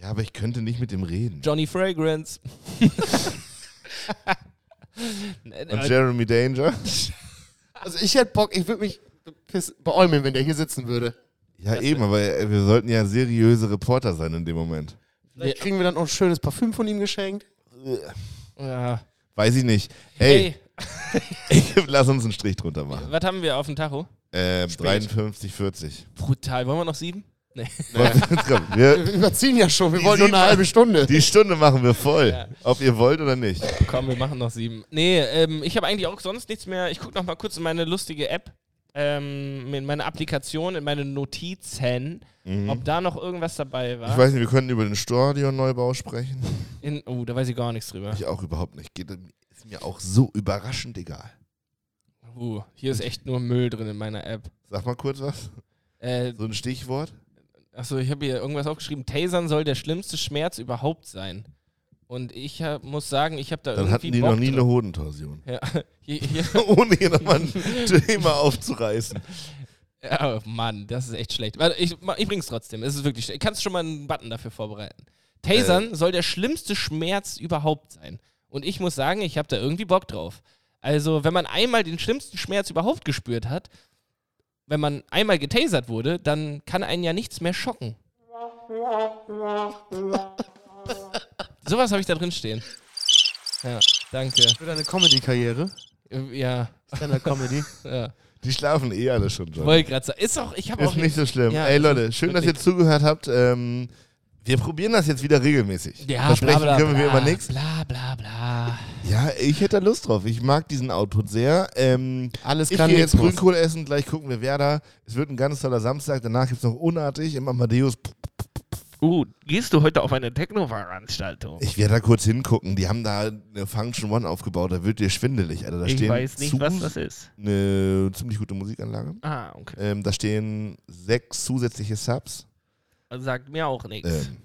Ja, aber ich könnte nicht mit dem reden. Johnny Fragrance. Und Jeremy Danger? Also ich hätte Bock, ich würde mich beäumeln, wenn der hier sitzen würde. Ja, eben, aber wir sollten ja seriöse Reporter sein in dem Moment. Vielleicht kriegen wir dann auch ein schönes Parfüm von ihm geschenkt. ja. Weiß ich nicht. Hey, Hey, lass uns einen Strich drunter machen. was haben wir auf dem Tacho? Äh, 53, 40. Brutal. Wollen wir noch sieben? Nee. Wir, überziehen ja schon, wir Die wollen nur eine halbe Stunde. die Stunde machen wir voll. Ja. Ob ihr wollt oder nicht. Komm, wir machen noch sieben. Nee, ähm, ich habe eigentlich auch sonst nichts mehr. Ich gucke noch mal kurz in meine lustige App, ähm, in meine Applikation, in meine Notizen, ob da noch irgendwas dabei war. Mhm. Ich weiß nicht, wir könnten über den Stadionneubau sprechen. In, oh, da weiß ich gar nichts drüber. Ich auch überhaupt nicht. Geht, ist mir auch so überraschend egal. Uh, hier ist echt nur Müll drin in meiner App. Sag mal kurz was. Äh, So ein Stichwort. achso, ich habe hier irgendwas aufgeschrieben. Tasern soll der schlimmste Schmerz überhaupt sein. Und ich hab, muss sagen, ich habe da Dann irgendwie hatten die Bock noch nie drauf. eine Hodentorsion. Ja, hier, hier, Ohne hier nochmal ein Thema aufzureißen. oh Mann, das ist echt schlecht. Warte, ich, ich bring's trotzdem. Es ist wirklich schlecht. Kannst schon mal einen Button dafür vorbereiten? Tasern soll der schlimmste Schmerz überhaupt sein. Und ich muss sagen, ich habe da irgendwie Bock drauf. Also, wenn man einmal den schlimmsten Schmerz überhaupt gespürt hat, wenn man einmal getasert wurde, dann kann einen ja nichts mehr schocken. Sowas habe ich da drin stehen. Ja, danke. Für deine Comedy-Karriere. Ja, Stand-Up-Comedy. ja. Die schlafen eh alle schon, John. Wollte gerade sagen. Ist auch, ich habe auch Ist nicht so schlimm. Ja, Ey Leute, schön, dass ihr wirklich- zugehört habt. Ähm, wir probieren das jetzt wieder regelmäßig. Ja, Versprechen bla, bla, können wir bla, immer nichts. Bla bla bla. Ja, ich hätte da Lust drauf. Ich mag diesen Output sehr. Ähm, Alles ich kann, gehe jetzt. Grünkohl essen, gleich gucken wir Werder. Es wird ein ganz toller Samstag. Danach gibt es noch Unartig im Amadeus. Uh, gehst du heute auf eine Techno-Veranstaltung? Ich werde da kurz hingucken. Die haben da eine Function One aufgebaut. Da wird dir schwindelig. Alter. Da Ich stehen weiß nicht, was das ist. Eine ziemlich gute Musikanlage. Ah, okay. Ähm, da stehen sechs zusätzliche Subs. Sagt mir auch nichts. Ähm,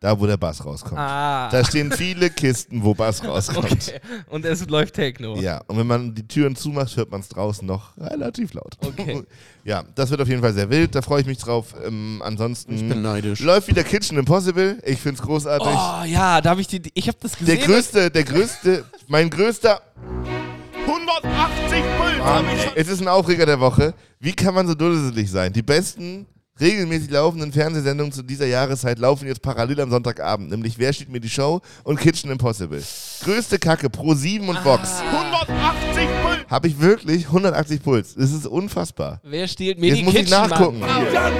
da, wo der Bass rauskommt. ah. Da stehen viele Kisten, wo Bass rauskommt. okay. Und es läuft Techno. Ja, und wenn man die Türen zumacht, hört man es draußen noch relativ laut. Okay. Ja, das wird auf jeden Fall sehr wild, da freue ich mich drauf. Ähm, ansonsten Ich bin neidisch. läuft wieder Kitchen Impossible. Ich finde es großartig. Oh ja, da habe ich die. Ich habe das der gesehen. größte, der größte, mein größter. 180 Puls Mann, es ist ein Aufreger der Woche. Wie kann man so dusselig sein? Die besten regelmäßig laufenden Fernsehsendungen zu dieser Jahreszeit laufen jetzt parallel am Sonntagabend. Nämlich Wer steht mir die Show und Kitchen Impossible. Größte Kacke, Pro 7 und Vox. 180 Puls. Habe ich wirklich 180 Puls. Das ist unfassbar. Wer stiehlt mir Jetzt die muss ich Kitchen, nachgucken. Mann? Soll ich da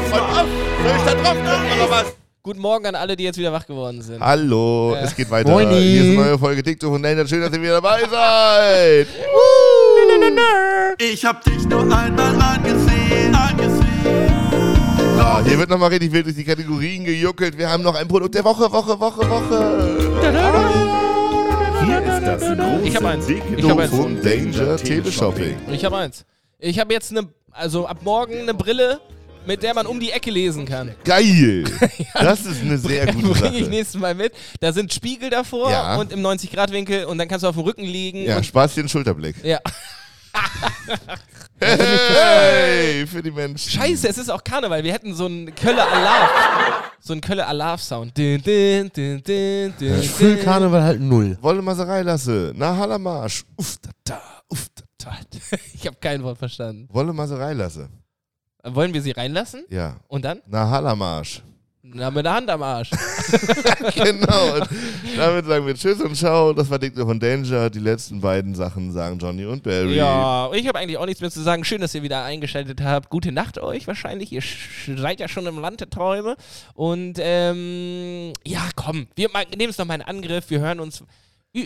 drauf drücken oder was? Guten Morgen an alle, die jetzt wieder wach geworden sind. Hallo, Ja. es geht weiter. Moini. Hier ist eine neue Folge TikTok von Danger. Schön, dass ihr wieder dabei seid. Ich hab dich nur einmal angesehen. Ah, hier wird nochmal richtig wild durch die Kategorien gejuckelt. Wir haben noch ein Produkt der Woche, Woche, Woche, Woche. Hier ist das große, Ich hab eins. dicke Ich hab eins. Von Danger Teleshopping. Ich habe eins. Ich habe jetzt eine, also ab morgen eine Brille, mit der man um die Ecke lesen kann. Geil. Das ist eine sehr gute Bringe ich Sache. nächstes Mal mit. Da sind Spiegel davor Ja. und im 90-Grad-Winkel und dann kannst du auf dem Rücken liegen. Ja, Spaß den Schulterblick. ja. Hey, für die Menschen. Scheiße, es ist auch Karneval. Wir hätten so einen Kölle Alarv. So einen Kölle Alarv-Sound. Din, din, din, din, din, Ich fühle. Karneval halt null. Wolle Maserei lasse. Na, Hallamarsch. Uff, da, da, uff, da, da. Ich habe kein Wort verstanden. Wolle Maserei lasse. Wollen wir sie reinlassen? Ja. Und dann? Na, Hallamarsch. Na, mit der Hand am Arsch. genau. Und damit sagen wir Tschüss und Ciao. Das war Dictor von Danger. Die letzten beiden Sachen sagen Johnny und Barry. Ja, ich habe eigentlich auch nichts mehr zu sagen. Schön, dass ihr wieder eingeschaltet habt. Gute Nacht euch wahrscheinlich. Ihr seid ja schon im Land der Träume. Und ähm, ja, komm, wir nehmen es nochmal in Angriff. Wir hören uns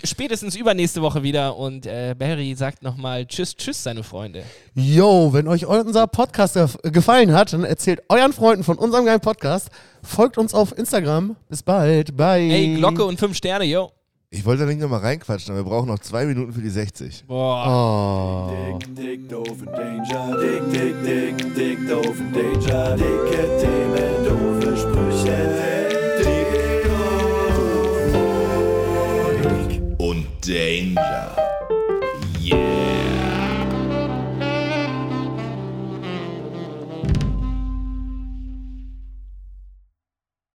spätestens übernächste Woche wieder. Und äh, Barry sagt nochmal Tschüss, Tschüss, seine Freunde. Yo, wenn euch unser Podcast gefallen hat, dann erzählt euren Freunden von unserem geilen Podcast. Folgt uns auf Instagram. Bis bald. Bye. Ey, Glocke und fünf Sterne, yo. Ich wollte da nicht nochmal reinquatschen, aber wir brauchen noch zwei Minuten für die 60. Boah. Oh. Dick, dick, doof und Danger. Dick, dick, dick, dick, doof und Danger. Dicke Themen, doofe Sprüche. Danger.